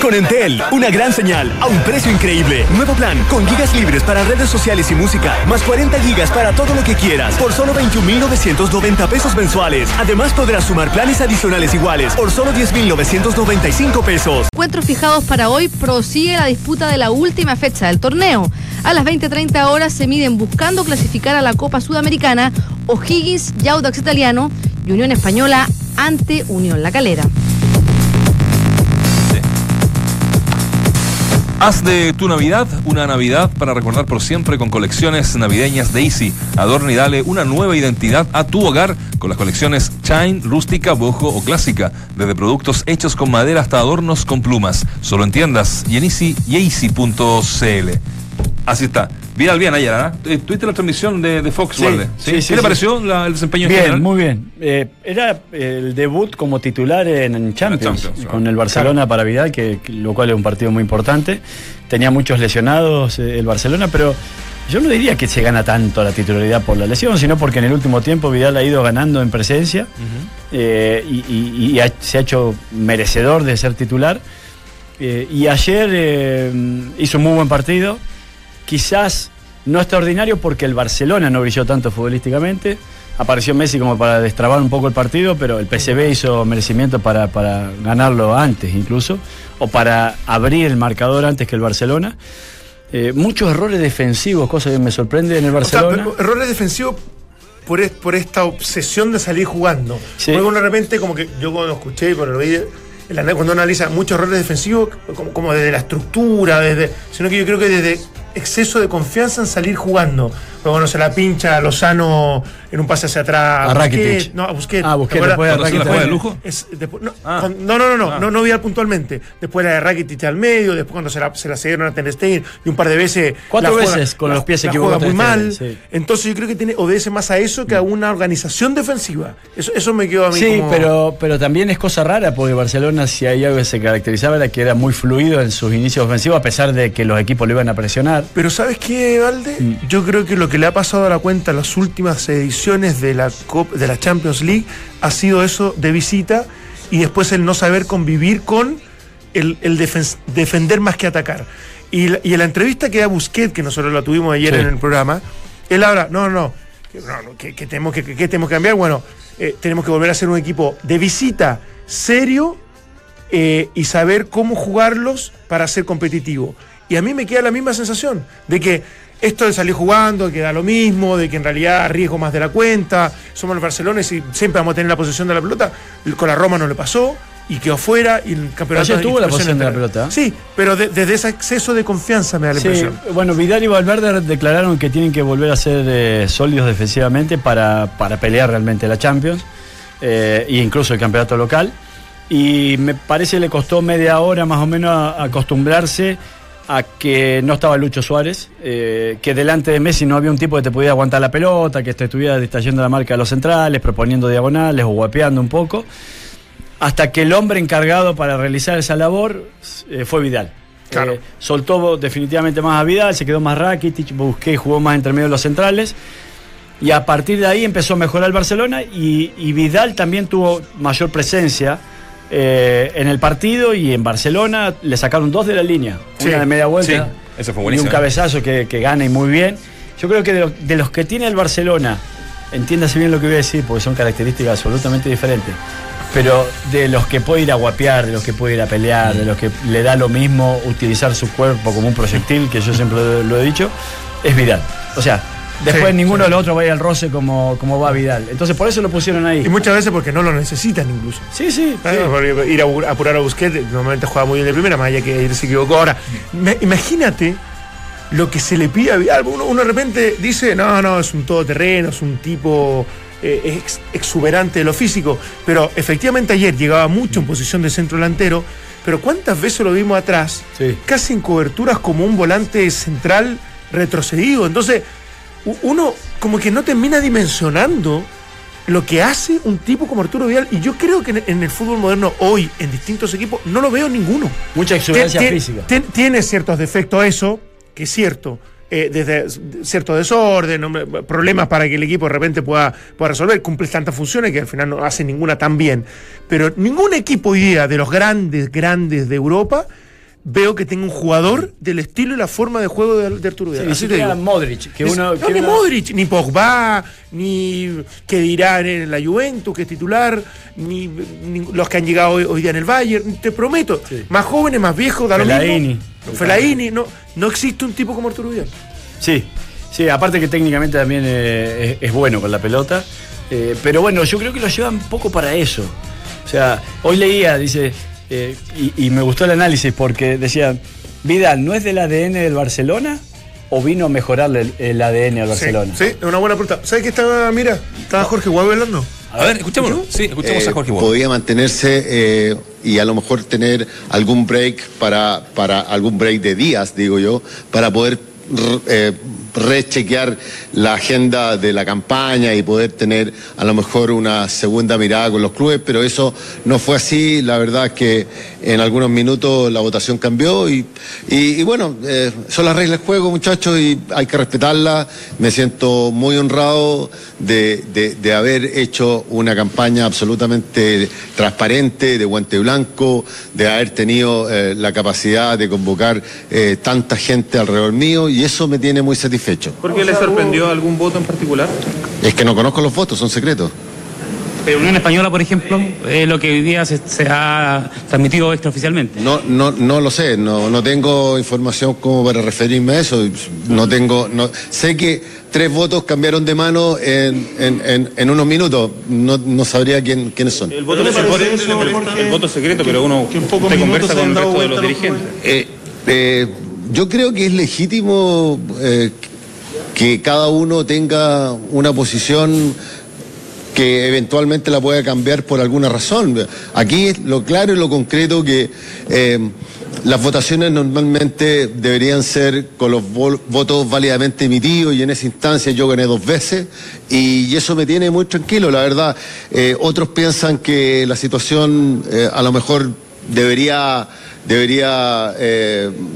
Con Entel, una gran señal a un precio increíble. Nuevo plan con gigas libres para redes sociales y música, más 40 gigas para todo lo que quieras, por solo 21.990 pesos mensuales. Además podrás sumar planes adicionales iguales por solo 10.995 pesos. Encuentros fijados para hoy prosigue la disputa de la última fecha del torneo. A las 20.30 horas se miden buscando clasificar a la Copa Sudamericana O'Higgins y Audax Italiano y Unión Española ante Unión La Calera. Haz de tu Navidad una Navidad para recordar por siempre con colecciones navideñas de Easy. Adorna y dale una nueva identidad a tu hogar con las colecciones Shine, rústica, bojo o clásica. Desde productos hechos con madera hasta adornos con plumas. Solo en tiendas y en Easy y easy.cl. Así está. Vidal bien ayer, ¿ah? Eh, ¿Tuviste la transmisión de, de Fox, Sí, sí, ¿Qué sí, le sí. pareció la- el desempeño en Bien, general? muy bien. Eh, era el debut como titular en, en Champions, Champions, con ah. el Barcelona para Vidal, que, lo cual es un partido muy importante. Tenía muchos lesionados eh, el Barcelona, pero yo no diría que se gana tanto la titularidad por la lesión, sino porque en el último tiempo Vidal ha ido ganando en presencia eh, y, y- y ha- se ha hecho merecedor de ser titular. Eh, y ayer eh, hizo un muy buen partido. Quizás no extraordinario porque el Barcelona no brilló tanto futbolísticamente. Apareció Messi como para destrabar un poco el partido, pero el PSV hizo merecimiento para, para ganarlo antes incluso, o para abrir el marcador antes que el Barcelona. Eh, muchos errores defensivos, cosa que me sorprende en el O sea, Barcelona. pero errores defensivos por, es- por esta obsesión de salir jugando. Sí. Uno de repente, como que yo cuando escuché, cuando lo vi, cuando analiza muchos errores defensivos, como, como desde la estructura, desde, sino que yo creo que desde exceso de confianza en salir jugando. Porque cuando se la pincha a Lozano en un pase hacia atrás. A Rakitic. No, a Busquets. Ah, Busquets, después de se Rakitic. de lujo? Es- después- no, con- no, no, no, no, no, no Vidal puntualmente. Después la de Rakitic al medio, después cuando se la, se la cedieron a Stegen y un par de veces. Cuatro la juega- veces con la- los pies equivocados juega muy mal. Sí. Entonces yo creo que tiene, obedece más a eso que a una organización defensiva. Eso, eso me quedó a mí Sí, como- pero, pero también es cosa rara porque Barcelona, si hay algo que se caracterizaba, era que era muy fluido en sus inicios ofensivos, a pesar de que los equipos lo iban a presionar. Pero ¿sabes qué, Valde? Mm. Yo creo que lo que le ha pasado a la cuenta en las últimas ediciones de la, Cop- de la Champions League ha sido eso de visita y después el no saber convivir con el, el defen- defender más que atacar. Y, la- y en la entrevista que da Busquets, que nosotros la tuvimos ayer Sí. en el programa, él habla, no, no, que, no, que- que tenemos que, que- que tenemos que cambiar. Bueno, eh, tenemos que volver a ser un equipo de visita serio eh, y saber cómo jugarlos para ser competitivo. Y a mí me queda la misma sensación de que esto de salir jugando, que da lo mismo, de que en realidad riesgo más de la cuenta, somos los Barcelona y si- siempre vamos a tener la posesión de la pelota, con la Roma no le pasó y quedó fuera y el campeonato Ayer tuvo la posesión de la pelota. Sí, pero de- desde ese exceso de confianza me da la Sí, impresión. bueno, Vidal y Valverde declararon que tienen que volver a ser eh, sólidos defensivamente para, para pelear realmente la Champions eh, e incluso el campeonato local. Y me parece le costó media hora más o menos a- acostumbrarse a que no estaba Lucho Suárez, eh, que delante de Messi no había un tipo que te pudiera aguantar la pelota, que te estuviera distrayendo la marca de los centrales, proponiendo diagonales o guapeando un poco, hasta que el hombre encargado para realizar esa labor eh, fue Vidal. Eh, soltó definitivamente más a Vidal, se quedó más Rakitic, Busqué jugó más entre medio de los centrales. Y a partir de ahí empezó a mejorar el Barcelona y, y Vidal también tuvo mayor presencia eh, en el partido y en Barcelona le sacaron dos de la línea. Sí, una de media vuelta sí, eso fue y un cabezazo que, que gana y muy bien. Yo creo que de, lo- de los que tiene el Barcelona, entiéndase bien lo que voy a decir porque son características absolutamente diferentes, pero de los que puede ir a guapear, de los que puede ir a pelear, de los que le da lo mismo utilizar su cuerpo como un proyectil, que yo siempre lo, lo he dicho, es Vidal. O sea, después Sí, ninguno de los otros va a ir al roce como, como va Vidal. Entonces por eso lo pusieron ahí. Y muchas veces porque no lo necesitan incluso. Sí, sí. Porque Ir a apurar a Busquets, normalmente juega muy bien de primera, más allá que él se equivocó. Ahora, me- imagínate lo que se le pide a Vidal. Uno, uno de repente dice, no, no, es un todoterreno, es un tipo eh, ex- exuberante de lo físico. Pero efectivamente ayer llegaba mucho en posición de centro delantero. Pero ¿cuántas veces lo vimos atrás? Casi en coberturas como un volante central retrocedido. Entonces, uno como que no termina dimensionando lo que hace un tipo como Arturo Vidal. Y yo creo que en, el fútbol moderno hoy, en distintos equipos, no lo veo ninguno. Mucha exuberancia Tien- física. tien- tiene ciertos defectos eso, que es cierto. eh, desde cierto desorden, problemas para que el equipo de repente pueda, pueda resolver, cumple tantas funciones que al final no hace ninguna tan bien. Pero ningún equipo hoy día de los grandes, grandes de Europa veo que tenga un jugador del estilo y la forma de juego de, de Arturo Vidal. ni Así te siquiera digo. Modric, que Es- uno- no, que ni uno- Modric, ni Pogba, ni que dirán en la Juventus, que es titular, ni, ni los que han llegado hoy, hoy día en el Bayern. Te prometo, más jóvenes, más viejos, da lo Fellaini. mismo. Fellaini, no, no existe un tipo como Arturo Vidal. Sí, sí, aparte que técnicamente también eh, es, es bueno con la pelota. eh, pero bueno, yo creo que lo llevan poco para eso. O sea, hoy leía, dice, eh, y, y me gustó el análisis porque decía, Vidal, ¿no es del ADN del Barcelona o vino a mejorarle el, el ADN al Barcelona? Sí, es una buena pregunta. ¿Sabes qué estaba, mira, estaba Jorge Guave hablando? A ver, escuchémoslo. Sí, escuchemos eh, a Jorge Guapo. podía mantenerse eh, y a lo mejor tener algún break para, para algún break de días, digo yo, para poder eh, rechequear la agenda de la campaña y poder tener a lo mejor una segunda mirada con los clubes, pero eso no fue así. La verdad es que en algunos minutos la votación cambió y, y, bueno, eh, son las reglas del juego, muchachos, y hay que respetarlas. Me siento muy honrado de, de- de haber hecho una campaña absolutamente transparente, de guante blanco, de haber tenido eh, la capacidad de convocar eh, tanta gente alrededor mío y eso me tiene muy satisfecho. ¿Por qué le sorprendió algún voto en particular? Es que no conozco los votos, son secretos. Pero Unión Española, por ejemplo, es lo que hoy día se, se ha transmitido extraoficialmente. No, no, no lo sé, no, no tengo información como para referirme a eso. No tengo, no, sé que tres votos cambiaron de mano en, en, en, en unos minutos. No, no sabría quién, quiénes son. El voto, secreto, el voto secreto, pero uno usted conversa con el resto de los dirigentes. Eh, eh, yo creo que es legítimo eh, que cada uno tenga una posición que eventualmente la pueda cambiar por alguna razón. Aquí es lo claro y lo concreto que eh, las votaciones normalmente deberían ser con los votos válidamente emitidos y en esa instancia yo gané dos veces y eso me tiene muy tranquilo, la verdad. Eh, otros piensan que la situación eh, a lo mejor debería, debería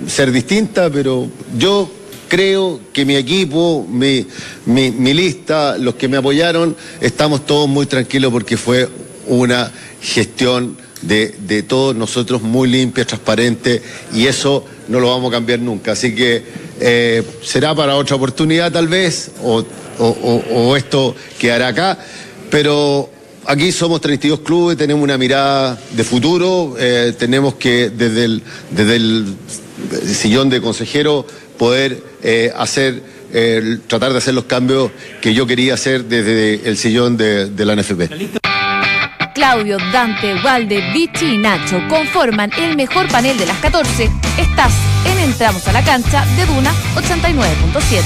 ser distinta, pero yo creo que mi equipo, mi, mi, lista, los que me apoyaron, estamos todos muy tranquilos porque fue una gestión de, de todos nosotros muy limpia, transparente y eso no lo vamos a cambiar nunca. Así que eh, será para otra oportunidad tal vez o, o- o- o esto quedará acá, pero aquí somos 32 clubes, tenemos una mirada de futuro, eh, tenemos que desde el, desde el sillón de consejero poder eh, hacer, eh, tratar de hacer los cambios que yo quería hacer desde el sillón de, de la NFP. Claudio, Dante, Valde, Vichy y Nacho conforman el mejor panel de las 14. Estás en Entramos a la cancha de Duna 89.7.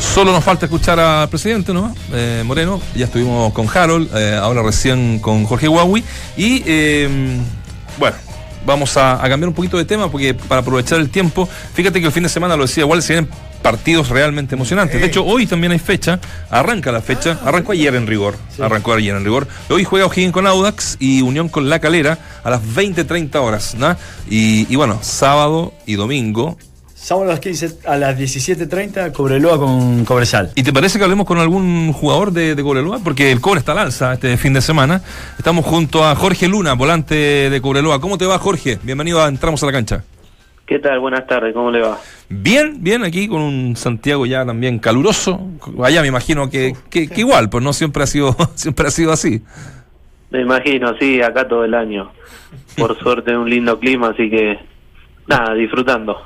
Solo nos falta escuchar al presidente, ¿no? Eh, Moreno. Ya estuvimos con Harold, eh, ahora recién con Jorge Huawei. Y eh, bueno, vamos a, a cambiar un poquito de tema porque para aprovechar el tiempo, fíjate que el fin de semana lo decía, igual se vienen partidos realmente emocionantes. De hecho, hoy también hay fecha, arranca la fecha, arrancó ayer en rigor, arrancó ayer en rigor. Hoy juega O'Higgins con Audax y Unión con La Calera a las 20.30 horas, ¿no? Y, y bueno, sábado y domingo Sábado a las 15, a las 17.30, Cobreloa con Cobresal. ¿Y te parece que hablemos con algún jugador de, de Cobreloa? Porque el Cobre está al alza este fin de semana. Estamos junto a Jorge Luna, volante de Cobreloa. ¿Cómo te va, Jorge? Bienvenido a Entramos a la Cancha. ¿Qué tal? Buenas tardes, ¿cómo le va? Bien, bien, aquí con un Santiago ya también caluroso. Allá me imagino que, que- que igual, pues no siempre ha sido, siempre ha sido así. Me imagino, sí, acá todo el año. Por suerte un lindo clima, así que nada, disfrutando.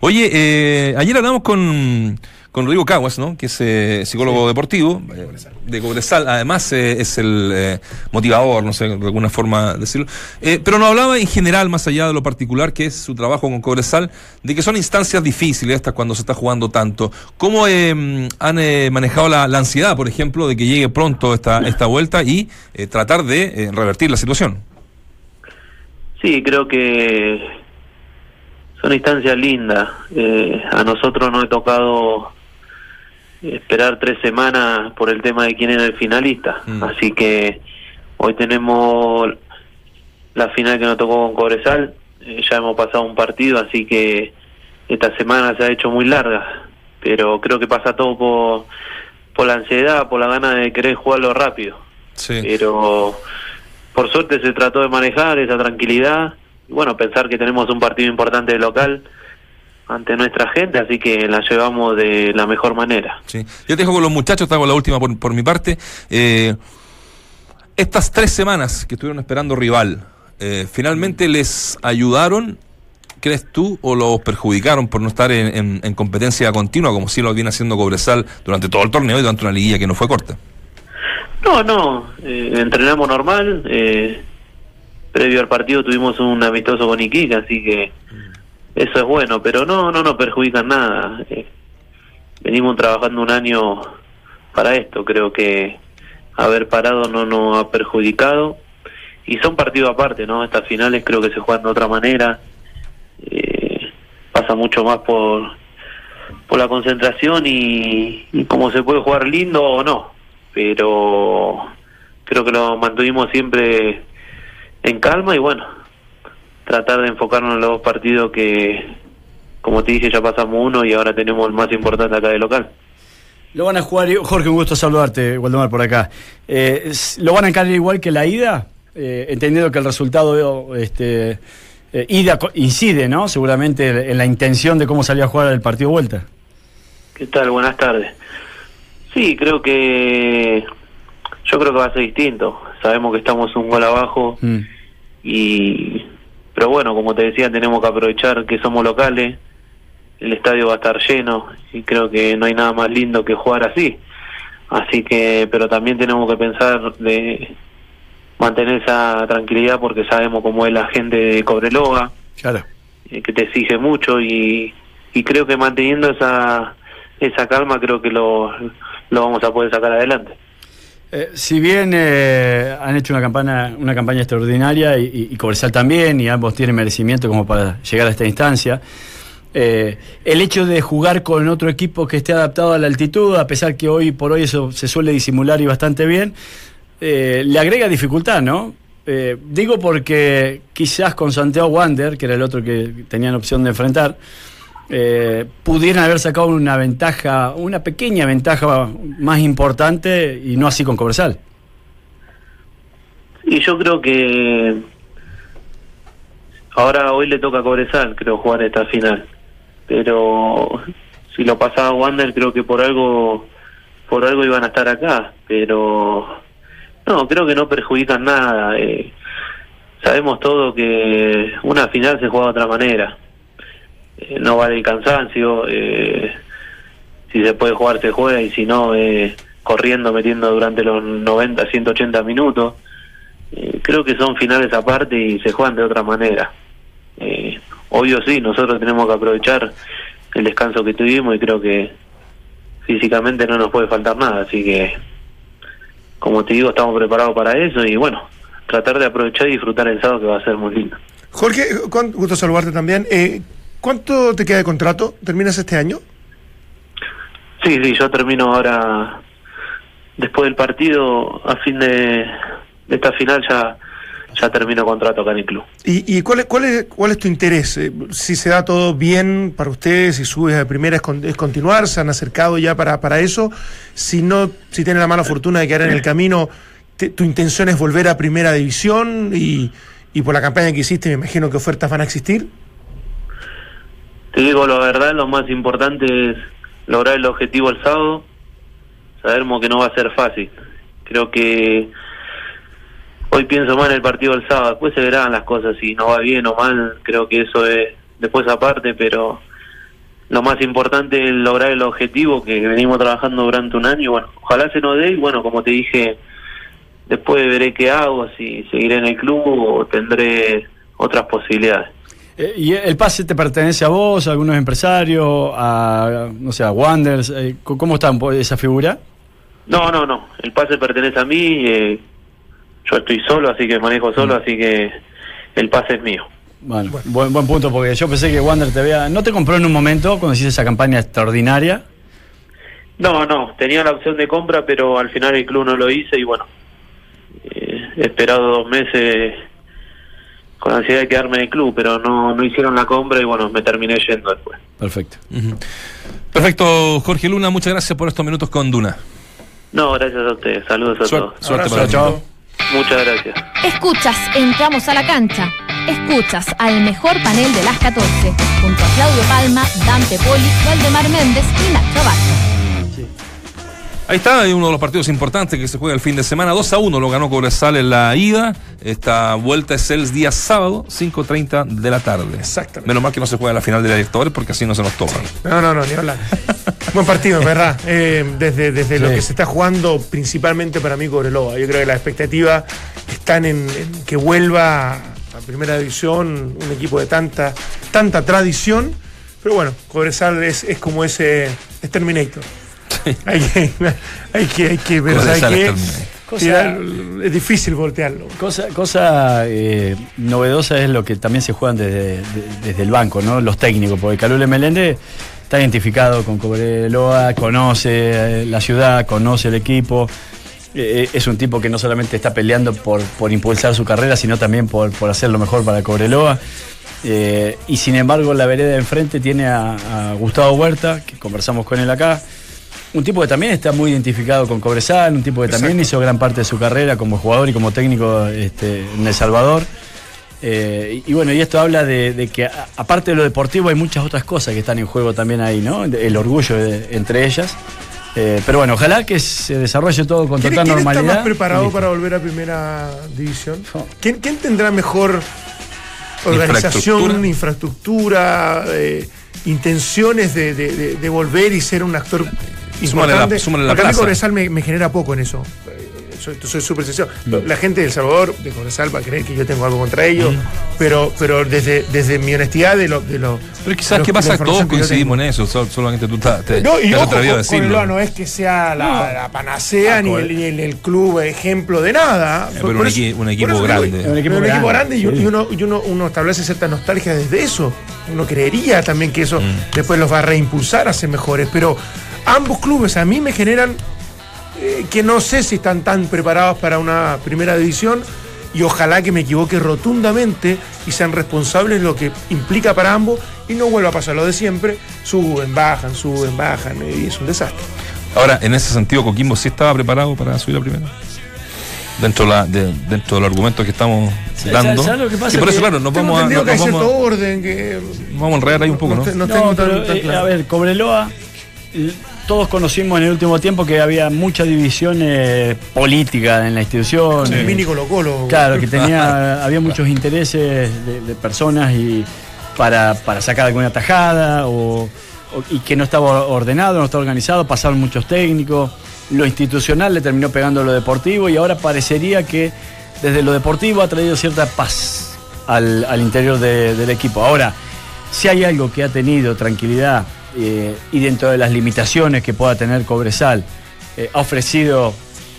Oye, eh, ayer hablamos con, con Rodrigo Caguas, ¿no? que es eh, psicólogo deportivo eh, de Cobresal. Además, eh, es el eh, motivador, no sé, de alguna forma decirlo. Pero nos hablaba en general, más allá de lo particular que es su trabajo con Cobresal, de que son instancias difíciles estas cuando se está jugando tanto. ¿Cómo eh, han eh, manejado la, la ansiedad, por ejemplo, de que llegue pronto esta, esta vuelta y eh, tratar de revertir la situación? Sí, creo que son instancias lindas. Eh, a nosotros nos ha tocado esperar tres semanas por el tema de quién era el finalista. Así que hoy tenemos la final que nos tocó con Cobresal. Eh, ya hemos pasado un partido, así que esta semana se ha hecho muy larga. Pero creo que pasa todo por, por la ansiedad, por la gana de querer jugarlo rápido. Pero por suerte se trató de manejar esa tranquilidad y bueno, pensar que tenemos un partido importante de local ante nuestra gente, así que la llevamos de la mejor manera. Sí. Yo te dejo con los muchachos, te hago la última por, por mi parte. Eh, estas tres semanas que estuvieron esperando rival, eh, ¿finalmente les ayudaron, crees tú, o los perjudicaron por no estar en, en- en competencia continua, como sí lo viene haciendo Cobresal durante todo el torneo y durante una liguilla que no fue corta? No, no, eh, entrenamos normal. eh, previo al partido tuvimos un amistoso con Iquique, así que eso es bueno, pero no, no nos perjudica en nada. eh, venimos trabajando un año para esto, creo que haber parado no nos ha perjudicado. Y son partidos aparte, ¿no? Estas finales creo que se juegan de otra manera. eh, pasa mucho más por por la concentración y, y cómo se puede jugar lindo o no. Pero creo que lo mantuvimos siempre en calma y bueno, tratar de enfocarnos en los dos partidos que, como te dije, ya pasamos uno y ahora tenemos el más importante acá de local. Lo van a jugar, Jorge, un gusto saludarte, Waldemar, por acá. Eh, ¿Lo van a encarar igual que la ida? Eh, entendiendo que el resultado este, eh, ida incide, ¿no? Seguramente en la intención de cómo salió a jugar el partido vuelta. ¿Qué tal? Buenas tardes. Sí, creo que yo creo que va a ser distinto. Sabemos que estamos un gol abajo y pero bueno, como te decía, tenemos que aprovechar que somos locales. El estadio va a estar lleno y creo que no hay nada más lindo que jugar así. Así que, pero también tenemos que pensar de mantener esa tranquilidad porque sabemos cómo es la gente de Cobreloa, Claro. eh, que te exige mucho y, y creo que manteniendo esa esa calma creo que lo, lo vamos a poder sacar adelante. Eh, si bien eh, han hecho una campaña, una campaña extraordinaria y, y- también, y ambos tienen merecimiento como para llegar a esta instancia, eh, el hecho de jugar con otro equipo que esté adaptado a la altitud, a pesar que hoy por hoy eso se suele disimular y bastante bien, le agrega dificultad, ¿no? Digo porque quizás con Santiago Wander, que era el otro que tenían opción de enfrentar, eh, pudieran haber sacado una ventaja, una pequeña ventaja más importante y no así con Cobresal. Y yo creo que ahora hoy le toca a Cobresal, creo, jugar esta final. Pero si lo pasaba Wander, creo que por algo por algo iban a estar acá. Pero no, creo que no perjudican nada. eh. sabemos todo que una final se juega de otra manera. Eh, no vale el cansancio. eh, si se puede jugar, se juega. Y si no, eh, corriendo, metiendo durante los 90, 180 minutos. Eh, creo que son finales aparte y se juegan de otra manera. Obvio sí, nosotros tenemos que aprovechar el descanso que tuvimos y creo que físicamente no nos puede faltar nada, así que como te digo, estamos preparados para eso y bueno, tratar de aprovechar y disfrutar el sábado que va a ser muy lindo. Jorge, gusto saludarte también. Eh, ¿Cuánto te queda de contrato? ¿Terminas este año? Sí, sí, yo termino ahora después del partido, a fin de, de esta final ya ya termino contrato acá en el club. ¿Y, y cuál, es, cuál, es, cuál es tu interés? Eh, si se da todo bien para ustedes, si subes de primera es, con- es continuar, se han acercado ya para, para eso. Si no, si tienen la mala fortuna de quedar en el camino, te- tu intención es volver a primera división y, y por la campaña que hiciste me imagino que ofertas van a existir. Te digo la verdad, lo más importante es lograr el objetivo el sábado. Sabemos que no va a ser fácil. Creo que hoy pienso más en el partido del sábado. Después se verán las cosas, si no va bien o mal. Creo que eso es después aparte, pero lo más importante es lograr el objetivo que venimos trabajando durante un año. Bueno, ojalá se nos dé y bueno, como te dije, después veré qué hago, si seguiré en el club o tendré otras posibilidades. Eh, ¿Y el pase te pertenece a vos, a algunos empresarios, a, no sé, a Wanders? Eh, ¿Cómo está esa figura? No, no, no. El pase pertenece a mí. eh, yo estoy solo, así que manejo solo, así que el pase es mío. Bueno, Buen, buen punto, porque yo pensé que Wander te había... ¿No te compró en un momento cuando hiciste esa campaña extraordinaria? No, no. Tenía la opción de compra, pero al final el club no lo hice y bueno. eh, he esperado dos meses con ansiedad de quedarme en el club, pero no, no hicieron la compra y bueno, me terminé yendo después. Perfecto. Perfecto, Jorge Luna, muchas gracias por estos minutos con Duna. No, gracias a ustedes. Saludos a Suer- todos. suerte para Chao. Muchas gracias. Escuchas, entramos a la cancha. Escuchas al mejor panel de las 14, junto a Claudio Palma, Dante Poli, Valdemar Méndez y Nacho Abajo. Ahí está, hay uno de los partidos importantes que se juega el fin de semana. 2 a 1 lo ganó Cobresal en la ida. Esta vuelta es el día sábado, 5.30 de la tarde. Exactamente. Menos mal que no se juega la final de la directores porque así no se nos toma. No, no, no, ni hablar. Buen partido, ¿verdad? Eh, desde desde lo que se está jugando, principalmente para mí Cobreloa. Yo creo que las expectativas están en, en que vuelva a primera división, un equipo de tanta, tanta tradición. Pero bueno, Cobresal es, es como ese es Terminator. Hay que, hay que, hay que, pero hay es que Terminator. tirar- es difícil voltearlo. Cosa, cosa eh, novedosa es lo que también se juegan desde, de- desde el banco, ¿no? Los técnicos, porque Calule Meléndez está identificado con Cobreloa, conoce eh, la ciudad, conoce el equipo. Eh, es un tipo que no solamente está peleando por, por impulsar su carrera, sino también por, por hacer lo mejor para Cobreloa. Eh, y sin embargo, la vereda de enfrente tiene a, a Gustavo Huerta, que conversamos con él acá. Un tipo que también está muy identificado con Cobresal, un tipo que también hizo gran parte de su carrera como jugador y como técnico este, en El Salvador. Eh, y bueno, y esto habla de, de que a- aparte de lo deportivo hay muchas otras cosas que están en juego también ahí, ¿no? El orgullo de- entre ellas. Eh, pero bueno, ojalá que se desarrolle todo con ¿Quién, total quién normalidad. está más preparado Listo. para volver a primera división? ¿Quién, quién tendrá mejor organización, infraestructura, eh, intenciones de, de- de- de volver y ser un actor importante? súmale la Porque a mí plaza. Cobresal me, me genera poco en eso. Eh, Soy súper sincero. La gente de El Salvador, de Cobresal, va a creer que yo tengo algo contra ellos, pero, pero desde, desde mi honestidad de lo... De lo Pero quizás, de ¿qué pasa? la Todos yo coincidimos en eso, sol- solamente tú estás- te, no, y. Cobreloa no es que sea la, No. la panacea Ah, ni, el, ni el- el club ejemplo de nada. Eh, pero por un eso- equi- un por equipo digo, grande. Un Un equipo, equipo grande, grande, y, sí. y uno, y uno, uno establece cierta nostalgia desde eso. Uno creería también que eso Mm. después los va a reimpulsar a ser mejores. Pero ambos clubes a mí me generan eh, que no sé si están tan preparados para una primera división y ojalá que me equivoque rotundamente y sean responsables de lo que implica para ambos y no vuelva a pasar lo de siempre, suben, bajan, suben, bajan eh, y es un desastre. Ahora, en ese sentido, Coquimbo sí estaba preparado para subir la primera. Dentro, de la, de- dentro de los argumentos que estamos Sí, dando. ¿sabes lo que pasa? y por eso, Que claro, nos vamos a. entendido Nos, que hay vamos cierto a- orden que vamos a enredar ahí un poco, ¿no? no No, tengo pero, tan- tan eh, claro. a ver, Cobreloa, todos conocimos en el último tiempo que había mucha división eh, política en la institución. El eh, mini Colo Colo. Claro, que tenía, había muchos intereses de, de personas y para, para sacar alguna tajada o, o- y que no estaba ordenado, no estaba organizado, pasaron muchos técnicos, lo institucional le terminó pegando lo deportivo y ahora parecería que desde lo deportivo ha traído cierta paz al, al interior de- del equipo. Ahora, si hay algo que ha tenido tranquilidad eh, y dentro de las limitaciones que pueda tener Cobresal, eh, ha ofrecido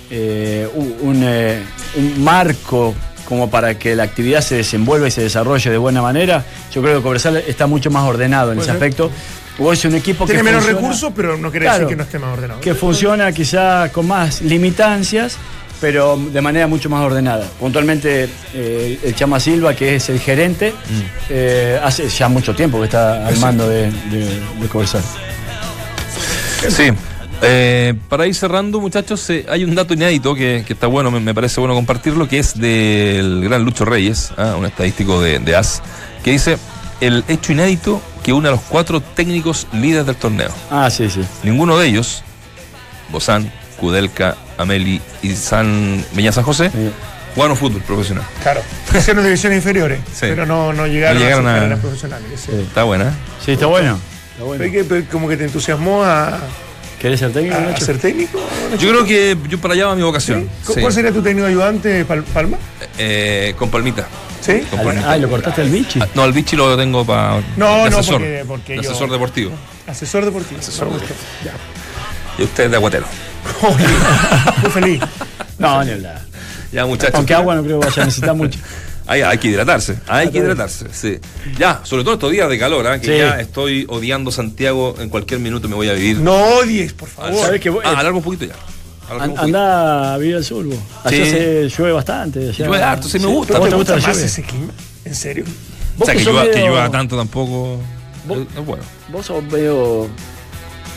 eh, un, un, eh, un marco como para que la actividad se desenvuelva y se desarrolle de buena manera, yo creo que Cobresal está mucho más ordenado en ese aspecto. O es un equipo Tiene que menos funciona- recursos, pero no quiere Claro. decir que no esté más ordenado. que funciona quizá con más limitancias, pero de manera mucho más ordenada. Puntualmente eh, el Chama Silva, que es el gerente, eh, hace ya mucho tiempo que está al mando de, de, de Cobresal. Sí. Eh, para ir cerrando, muchachos, hay un dato inédito que, que está bueno, me, me parece bueno compartirlo, que es del gran Lucho Reyes, ah, un estadístico de, de AS, que dice el hecho inédito que une a los cuatro técnicos líderes del torneo. Ah, sí, sí. Ninguno de ellos, Bozán, Kudelka, Ameli y San Peña San José, jugaron fútbol profesional. Claro. Hicieron divisiones inferiores, Sí. pero no, no llegaron, No llegaron a a- carreras profesionales. Sí. Está buena. ¿eh? Sí, está bueno. Pero hay que- pero como que te entusiasmó a, ¿Querés ser técnico, a Nacho? ser técnico. Yo creo que yo para allá va mi vocación. ¿Cu- Sí. ¿Cuál sería tu técnico ayudante, Pal- Palma? Eh, con Palmita. ¿Sí? Con Palmita. Ah, ¿y lo cortaste al bichi? Ah, No, el bichi lo tengo para No, de no, porque- porque de yo- asesor deportivo. Asesor deportivo. Asesor gusta. Y usted es de Aguatero. Muy feliz. No, ni hablar. Ya, muchachos. Aunque agua no creo que vaya a necesitar mucho. Hay, hay que hidratarse, hay que hidratarse, sí. Ya, sobre todo estos días de calor, ¿ah? que Sí. ya estoy odiando Santiago, en cualquier minuto me voy a vivir. No odies, por favor. ¿Sabes que vos- Ah, alargo un poquito ya. An- un anda a vivir al sur, vos. Allá Sí. se llueve bastante. allá. Llueve harto, sí, me gusta. ¿Vos ¿Te gusta gusta más ese clima? ¿En serio? O sea, que que llueva, que medio- llueva tanto tampoco es bueno. Vos sos medio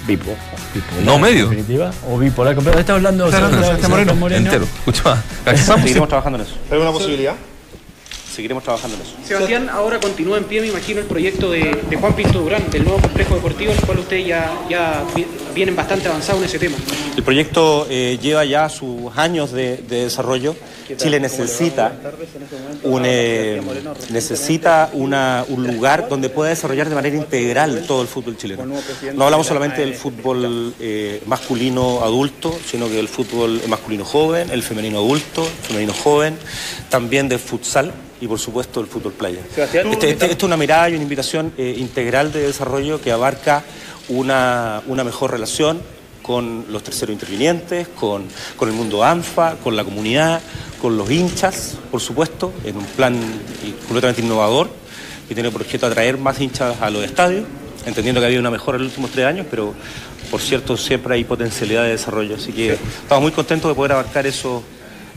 bipo. bipolar, No, medio. En definitiva. O bipolar completo. Estás hablando de Sebastián Entero. Escucha. Seguiremos trabajando en eso. ¿Hay una posibilidad? Seguiremos trabajando en eso. Sebastián, ahora continúa en pie, me imagino, el proyecto de, de Juan Pinto Durán, del nuevo complejo deportivo, el cual ustedes ya, ya vi- vienen bastante avanzados en ese tema. El proyecto eh, lleva ya sus años de, de desarrollo. Chile necesita un, eh, necesita una- un lugar donde pueda desarrollar de manera integral todo el fútbol chileno. No hablamos solamente del fútbol eh, masculino adulto, sino que del fútbol masculino joven, el femenino adulto, el femenino joven, también del futsal y por supuesto el fútbol playa. Sebastián, Este- este- esto es una mirada y una invitación eh, integral de desarrollo que abarca una, una mejor relación con los terceros intervinientes, con, con el mundo ANFA, con la comunidad, con los hinchas, por supuesto, en un plan y- completamente innovador que tiene por objeto atraer más hinchas a los estadios entendiendo que ha habido una mejora en los últimos tres años, pero por cierto siempre hay potencialidad de desarrollo, así que estamos muy contentos de poder abarcar esos,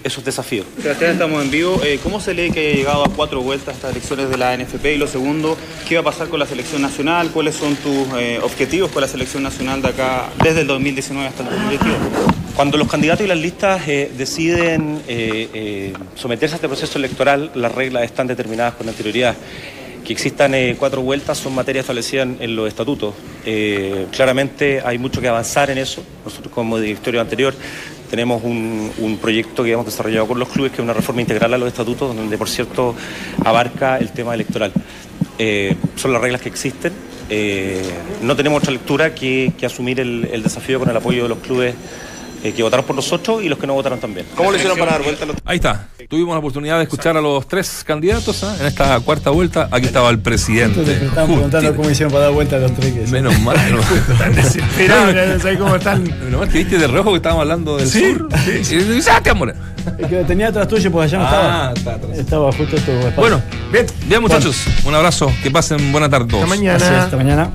esos desafíos. Sebastián, estamos en vivo. Eh, ¿Cómo se lee que haya llegado a cuatro vueltas estas elecciones de la NFP? Y lo segundo, ¿qué va a pasar con la selección nacional? ¿Cuáles son tus eh, objetivos con la selección nacional de acá desde el 2019 hasta el 2022? Cuando los candidatos y las listas eh, deciden eh, eh, someterse a este proceso electoral, las reglas están determinadas con anterioridad. Que existan eh, cuatro vueltas son materia establecida en, en los estatutos. Eh, claramente hay mucho que avanzar en eso. Nosotros como directorio anterior tenemos un, un proyecto que hemos desarrollado con los clubes que es una reforma integral a los estatutos, donde por cierto abarca el tema electoral. Eh, son las reglas que existen. Eh, no tenemos otra lectura que, que asumir el, el desafío con el apoyo de los clubes eh, que votaron por nosotros y los que no votaron también. ¿Cómo lo hicieron para dar vuelta? Ahí está. Tuvimos la oportunidad de escuchar a los tres candidatos ¿ah? en esta cuarta vuelta. Aquí estaba el presidente. Entonces me estaban preguntando cómo hicieron para dar vuelta a los tres. que- Menos mal. Están desesperados, ya ¿sabes cómo están? Menos mal que viste de rojo que estábamos hablando del Sí, sur. Sí, sí. Moreno. Es que tenía atrás tuyo, pues allá no Ah, estaba. está atrás. Estaba justo tu espacio. Bueno, Bien. bien muchachos. Un abrazo. Que pasen buena tarde todos. Hasta mañana. Es, hasta mañana.